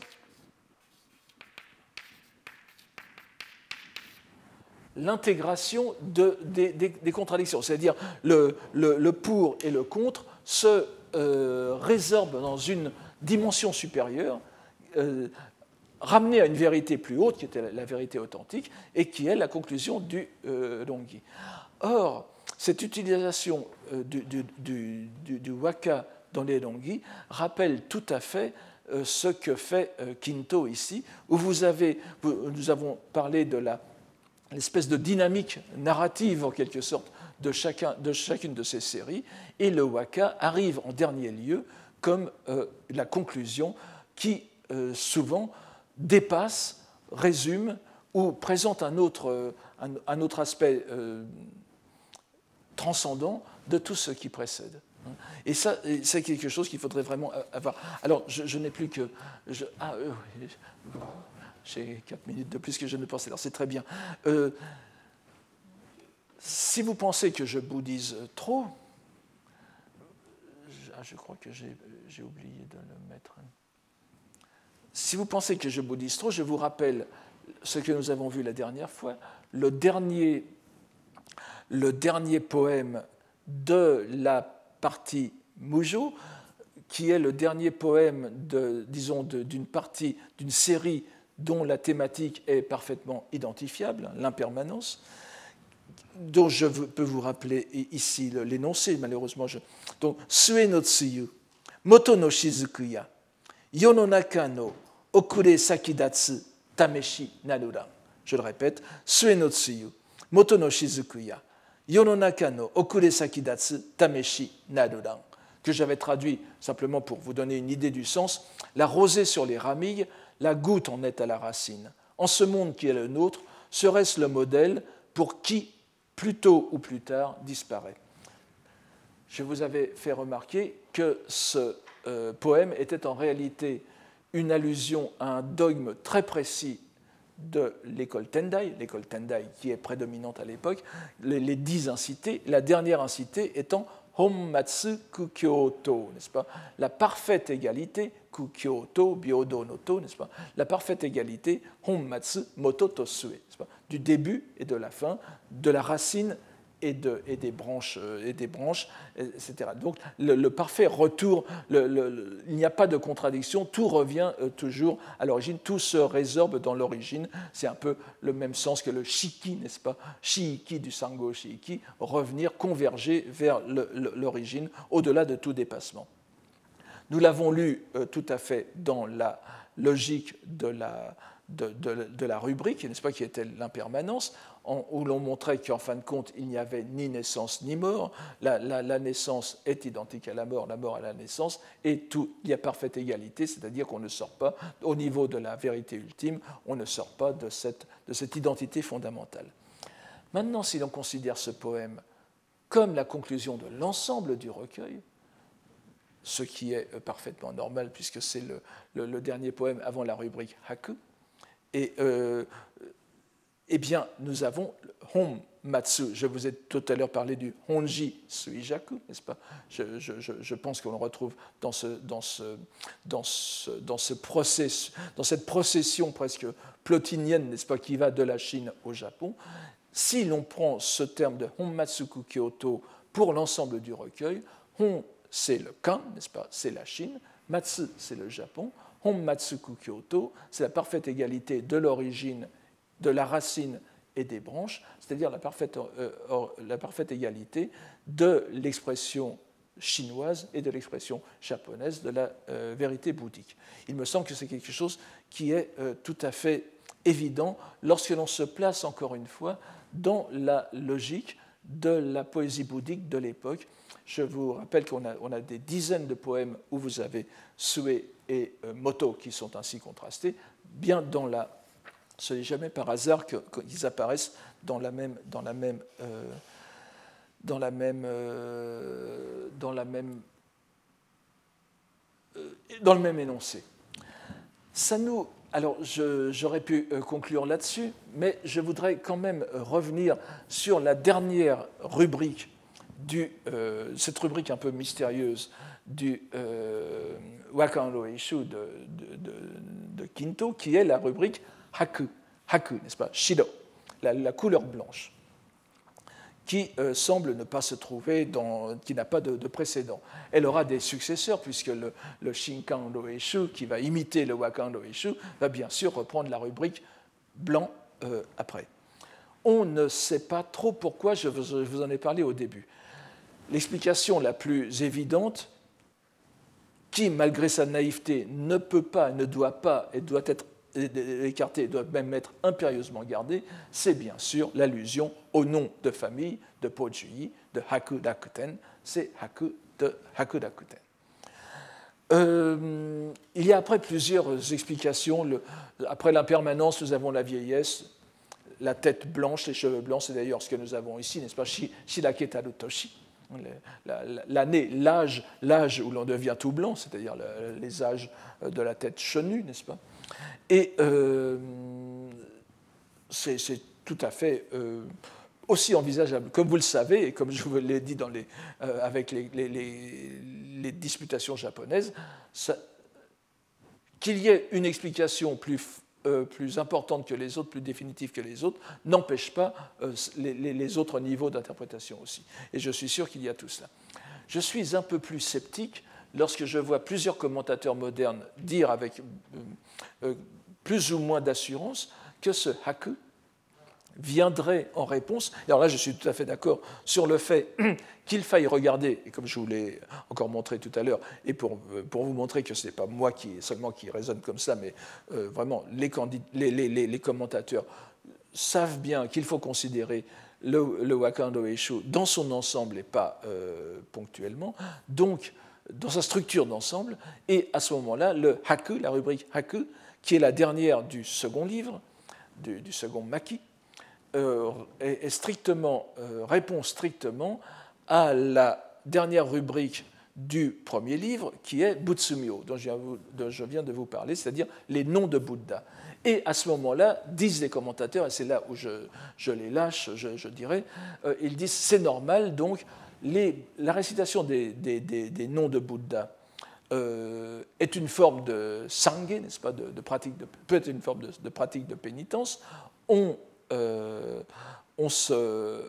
l'intégration des, contradictions, c'est-à-dire le, le, pour et le contre se euh, résorbent dans une dimension supérieure, euh, ramenée à une vérité plus haute, qui était la, vérité authentique, et qui est la conclusion du euh, Or, cette utilisation euh, du, du, waka dans les Longi rappelle tout à fait ce que fait Quinto ici, où vous avez, nous avons parlé de la l'espèce de dynamique narrative en quelque sorte de, chacun, de chacune de ces séries, et le waka arrive en dernier lieu comme euh, la conclusion qui euh, souvent dépasse, résume ou présente un autre, euh, un, autre aspect transcendant de tout ce qui précède. Et ça, c'est quelque chose qu'il faudrait vraiment avoir. Alors, je, n'ai plus que... Ah, j'ai 4 minutes de plus que je ne pensais. Alors c'est très bien. Euh, si vous pensez que je bouddhise trop, ah, je crois que j'ai oublié de le mettre. Si vous pensez que je bouddhise trop, je vous rappelle ce que nous avons vu la dernière fois, le dernier, le dernier poème de la partie Mujo, qui est le dernier poème, de, disons, d'une partie, d'une série dont la thématique est parfaitement identifiable, l'impermanence, dont je peux vous rappeler ici l'énoncé, malheureusement. Je... Donc, Sue no tsuyu, moto no shizukuya, yononaka no okure sakidatsu tameshi narura. Je le répète, Sue no tsuyu, moto no shizukuya, yononaka no okure sakidatsu tameshi narura que j'avais traduit simplement pour vous donner une idée du sens, la rosée sur les ramilles la goutte en est à la racine. En ce monde qui est le nôtre, serait-ce le modèle pour qui plus tôt ou plus tard, disparaît. Je vous avais fait remarquer que ce euh, poème était en réalité une allusion à un dogme très précis de l'école Tendai, l'école Tendai qui est prédominante à l'époque, les, dix incités, la dernière incitée étant Hommatsu Kukyoto, n'est-ce pas? La parfaite égalité, Kukyoto, Byodo Noto, n'est-ce pas? La parfaite égalité, Hommatsu Moto Tosue, du début et de la fin, de la racine et, des, branches, euh, et des branches, etc. Donc le, parfait retour, il n'y a pas de contradiction, tout revient euh, toujours à l'origine, tout se résorbe dans l'origine. C'est un peu le même sens que le shiki, n'est-ce pas? Shiiki du sango shiiki, revenir, converger vers l'origine, au-delà de tout dépassement. Nous l'avons lu euh, tout à fait dans la logique de la, rubrique, n'est-ce pas, qui était l'impermanence, où l'on montrait qu'en fin de compte, il n'y avait ni naissance ni mort. La, naissance est identique à la mort, la mort à la naissance, et tout, il y a parfaite égalité, c'est-à-dire qu'on ne sort pas, au niveau de la vérité ultime, on ne sort pas de cette identité fondamentale. Maintenant, si l'on considère ce poème comme la conclusion de l'ensemble du recueil, ce qui est parfaitement normal puisque c'est le, dernier poème avant la rubrique Haku, et euh, eh bien, nous avons Hon Matsu. Je vous ai tout à l'heure parlé du Honji Suijaku, n'est-ce pas? Je, pense qu'on le retrouve dans, ce, dans, ce, dans, ce, dans, ce process, dans cette procession presque plotinienne, n'est-ce pas, qui va de la Chine au Japon. Si l'on prend ce terme de Honmatsuku Kyoto pour l'ensemble du recueil, Hon, c'est le Kan, n'est-ce pas? C'est la Chine. Matsu, c'est le Japon. Honmatsuku Kyoto, c'est la parfaite égalité de l'origine, de la racine et des branches, c'est-à-dire la parfaite, euh, la parfaite égalité de l'expression chinoise et de l'expression japonaise de la euh, vérité bouddhique. Il me semble que c'est quelque chose qui est euh, tout à fait évident lorsque l'on se place encore une fois dans la logique de la poésie bouddhique de l'époque. Je vous rappelle qu'on a, on a, des dizaines de poèmes où vous avez Sue et euh, Moto qui sont ainsi contrastés, bien dans la. Ce n'est jamais par hasard qu'ils apparaissent dans la même, dans la même, euh, dans la même, euh, dans le même énoncé. Ça nous, alors j'aurais pu conclure là-dessus, mais je voudrais quand même revenir sur la dernière rubrique du, cette rubrique un peu mystérieuse du euh, Wakanro Ishu de, de, de, Kinto, qui est la rubrique Haku, Haku n'est-ce pas? Shido, la, couleur blanche, qui euh, semble ne pas se trouver dans, qui n'a pas de, précédent. Elle aura des successeurs, puisque le, le Shinkan Ishu, qui va imiter le Wakan Ishu, va bien sûr reprendre la rubrique blanc euh, après. On ne sait pas trop pourquoi, je vous, je vous en ai parlé au début. L'explication la plus évidente, qui, malgré sa naïveté, ne peut pas, ne doit pas et doit être écarté, doit même être impérieusement gardé, c'est bien sûr l'allusion au nom de famille de Pojuyi, de Hakudakuten, c'est Haku de Hakudakuten. Euh, il y a après plusieurs explications. après l'impermanence, nous avons la vieillesse, la tête blanche, les cheveux blancs, c'est d'ailleurs ce que nous avons ici, n'est-ce pas? Shilaketa Toshi l'année, l'âge, l'âge où l'on devient tout blanc, c'est-à-dire les âges de la tête chenue, n'est-ce pas? Et euh, c'est, tout à fait euh, aussi envisageable. Comme vous le savez, et comme je vous l'ai dit euh, avec les, disputations japonaises, qu'il y ait une explication plus importante que les autres, plus définitive que les autres, n'empêche pas les, autres niveaux d'interprétation aussi. Et je suis sûr qu'il y a tout cela. Je suis un peu plus sceptique lorsque je vois plusieurs commentateurs modernes dire avec euh, plus ou moins d'assurance que ce haku viendrait en réponse. Alors là, je suis tout à fait d'accord sur le fait qu'il faille regarder, et comme je vous l'ai encore montré tout à l'heure, et pour, pour, vous montrer que ce n'est pas moi qui, seulement qui raisonne comme ça, mais euh, vraiment les, commentateurs savent bien qu'il faut considérer le, le Wakando dans son ensemble et pas euh, ponctuellement, donc dans sa structure d'ensemble, et à ce moment-là, le Haku, la rubrique Haku, qui est la dernière du second livre, du, second Maki, est, strictement, répond strictement à la dernière rubrique du premier livre, qui est Butsumyo, dont je viens de vous parler, c'est-à-dire les noms de Bouddha. Et à ce moment-là, disent les commentateurs, et c'est là où je, les lâche, je, dirais, euh, ils disent c'est normal, donc la récitation des, noms de Bouddha euh, est une forme de sangé, n'est-ce pas, de, pratique peut être une forme de, pratique de pénitence. On, euh, on se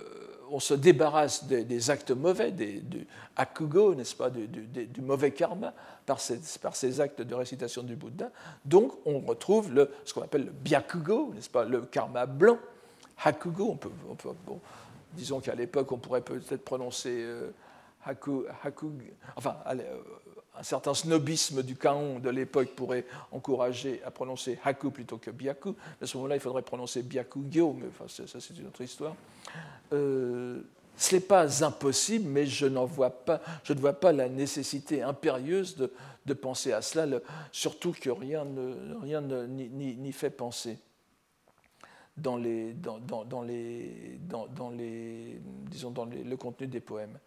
on se débarrasse des, actes mauvais, du akugo, n'est-ce pas, du, mauvais karma, par ces, actes de récitation du Bouddha. Donc, on retrouve ce qu'on appelle le byakugo, n'est-ce pas, le karma blanc. Hakugo, on peut, disons qu'à l'époque, on pourrait peut-être prononcer euh, haku, enfin, euh, un certain snobisme du Kaon de l'époque pourrait encourager à prononcer haku plutôt que byaku. À ce moment-là, il faudrait prononcer byaku-gyo, mais enfin, ça, c'est une autre histoire. Euh, ce n'est pas impossible, mais je, vois pas, je ne vois pas la nécessité impérieuse de, penser à cela, surtout que rien n'y rien fait penser dans, les, dans, dans, les, dans, les, disons, dans le contenu des poèmes.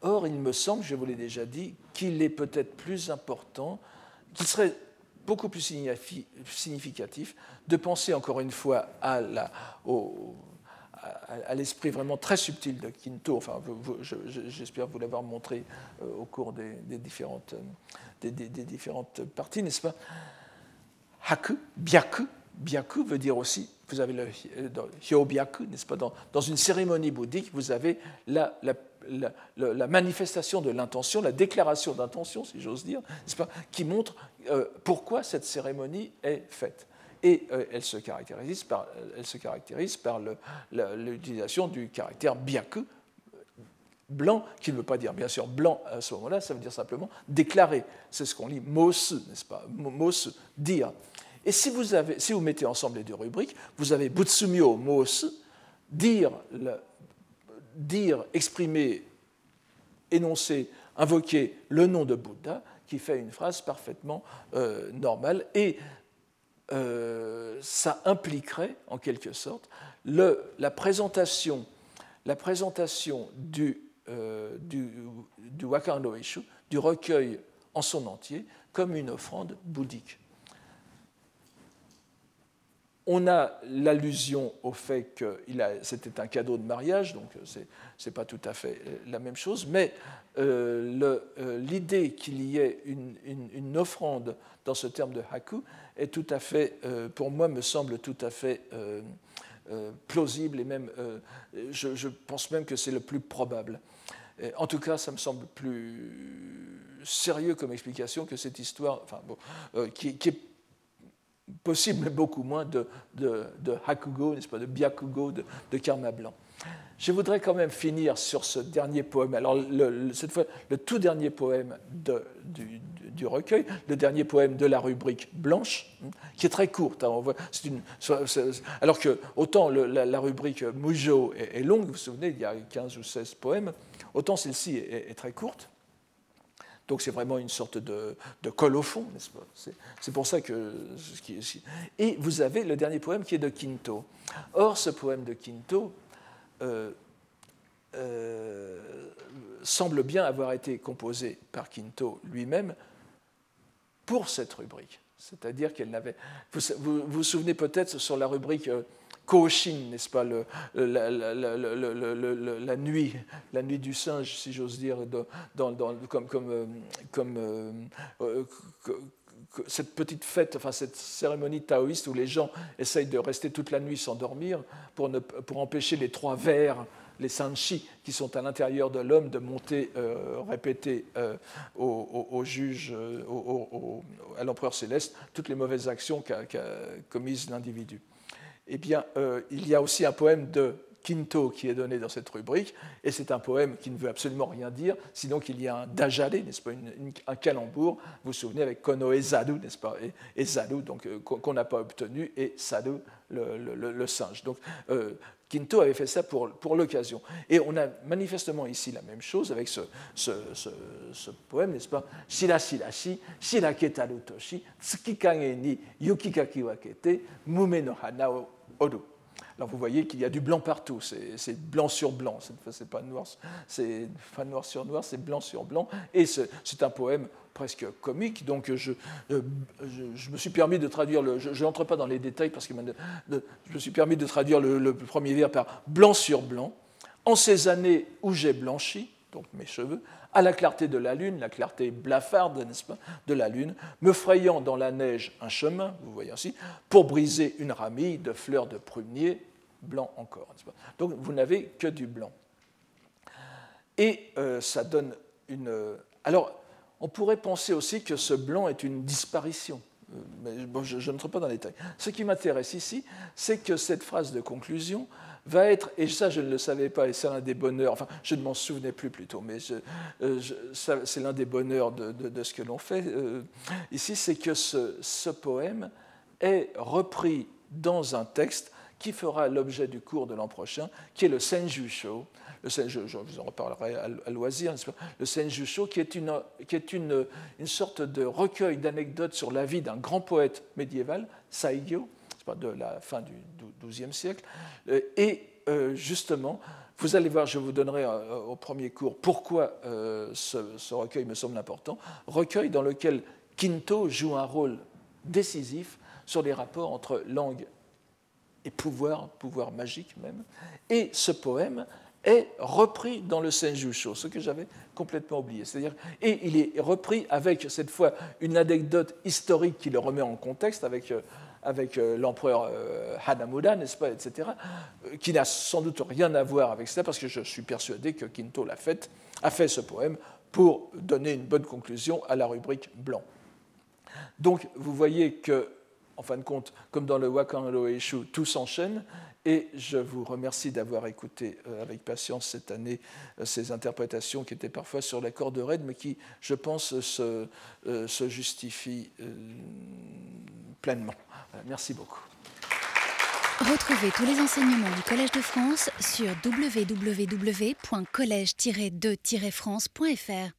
Or, il me semble, je vous l'ai déjà dit, qu'il est peut-être plus important, qu'il serait beaucoup plus significatif de penser encore une fois à la, au, à, l'esprit vraiment très subtil de Quinto, enfin, j'espère vous l'avoir montré euh, au cours des, différentes, des, différentes parties, n'est-ce pas? Haku, byaku, byaku veut dire aussi, vous avez le hyobyaku, n'est-ce pas dans, une cérémonie bouddhique, vous avez la, la, la, manifestation de l'intention, la déclaration d'intention, si j'ose dire, n'est-ce pas, qui montre euh, pourquoi cette cérémonie est faite et euh, elle se caractérise par, elle se caractérise par l'utilisation du caractère byaku, blanc, qui ne veut pas dire bien sûr blanc à ce moment-là, ça veut dire simplement déclarer. C'est ce qu'on lit mosu, n'est-ce pas Mosu, dire. Et si vous, avez, si vous mettez ensemble les deux rubriques, vous avez butsumyo mosu, dire, dire, exprimer, énoncer, invoquer le nom de Bouddha, qui fait une phrase parfaitement euh, normale. Et euh, ça impliquerait, en quelque sorte, la présentation, du, euh, du, du recueil en son entier, comme une offrande bouddhique. On a l'allusion au fait que c'était un cadeau de mariage, donc ce n'est pas tout à fait la même chose, mais euh, l'idée qu'il y ait une, offrande dans ce terme de haku est tout à fait, euh, pour moi, me semble tout à fait euh, euh, plausible et même, je, pense même que c'est le plus probable. En tout cas, ça me semble plus sérieux comme explication que cette histoire, enfin, bon, qui, est possible, mais beaucoup moins de, de, de Hakugo, n'est-ce pas, de Byakugo, de, de karma blanc. Je voudrais quand même finir sur ce dernier poème. Alors, cette fois, le tout dernier poème de, du, du recueil, le dernier poème de la rubrique blanche, qui est très courte. Hein, on voit, une, alors que autant la, rubrique Mujo est, longue, vous vous souvenez, il y a 15 ou 16 poèmes, autant celle-ci est, très courte. Donc c'est vraiment une sorte de, de colophon, n'est-ce pas? C'est pour ça que... Et vous avez le dernier poème qui est de Quinto. Or, ce poème de Quinto euh, euh, semble bien avoir été composé par Quinto lui-même pour cette rubrique. C'est-à-dire qu'elle n'avait. Vous, vous, souvenez peut-être sur la rubrique euh, Koshin, n'est-ce pas, la, nuit, la nuit du singe, si j'ose dire, comme, comme, euh, comme euh, cette petite fête, enfin cette cérémonie taoïste où les gens essayent de rester toute la nuit sans dormir pour, pour empêcher les trois vers les sanchi qui sont à l'intérieur de l'homme de monter, euh, répéter euh, au, juge, euh, à l'empereur céleste, toutes les mauvaises actions qu'a commises l'individu. Eh bien, il y a aussi un poème de Quinto qui est donné dans cette rubrique, et c'est un poème qui ne veut absolument rien dire, sinon qu'il y a un dajale, n'est-ce pas, un calembour, vous vous souvenez, avec Kono et Zadu, n'est-ce pas, et, Zadu, donc qu'on n'a pas obtenu, et Sadu, le, singe. Donc, Quinto avait fait ça pour, l'occasion. Et on a manifestement ici la même chose avec ce, poème, n'est-ce pas? Shira shira shi, shira ketaru toshi, tsukikage ni yukikaki wakete, mume no hana oru. Alors vous voyez qu'il y a du blanc partout, c'est blanc sur blanc, c'est pas noir, c'est pas noir sur noir, c'est blanc sur blanc, et c'est un poème presque comique, donc je, euh, je, me suis permis de traduire, le, je n'entre pas dans les détails parce que je me suis permis de traduire le, premier vers par blanc sur blanc, en ces années où j'ai blanchi, donc mes cheveux, à la clarté de la lune, la clarté blafarde, n'est-ce pas, de la lune, me frayant dans la neige un chemin, vous voyez ainsi, pour briser une ramille de fleurs de prunier, blanc encore. Pas Donc vous n'avez que du blanc. Et euh, ça donne une. Alors, on pourrait penser aussi que ce blanc est une disparition. Euh, mais je, n'entre pas dans les détails. Ce qui m'intéresse ici, c'est que cette phrase de conclusion va être, et ça je ne le savais pas, et c'est l'un des bonheurs, enfin je ne m'en souvenais plus plutôt, mais euh, c'est l'un des bonheurs de, ce que l'on fait euh, ici, c'est que ce, poème est repris dans un texte qui fera l'objet du cours de l'an prochain, qui est le Senjusho. Le je, vous en reparlerai à, loisir, le Senjusho, qui est, une, qui est une, une sorte de recueil d'anecdotes sur la vie d'un grand poète médiéval, Saigyo, de la fin du XIIe siècle. Euh, et euh, justement, vous allez voir, je vous donnerai euh, au premier cours pourquoi ce, recueil me semble important. Recueil dans lequel Quinto joue un rôle décisif sur les rapports entre langue et pouvoir, pouvoir magique même. Et ce poème est repris dans le Senjusho, ce que j'avais complètement oublié. C'est-à-dire, et il est repris avec cette fois une anecdote historique qui le remet en contexte avec avec euh, l'empereur euh, Hanamuda, n'est-ce pas, etc., euh, qui n'a sans doute rien à voir avec ça, parce que je suis persuadé que Quinto l'a fait, a fait ce poème pour donner une bonne conclusion à la rubrique blanc. Donc, vous voyez que, en fin de compte, comme dans le Wakano Eshu, tout s'enchaîne, et je vous remercie d'avoir écouté avec patience cette année ces interprétations qui étaient parfois sur la corde raide, mais qui, je pense, se, se justifient pleinement. Merci beaucoup. Retrouvez tous les enseignements du Collège de France sur www.colège-2-france.fr.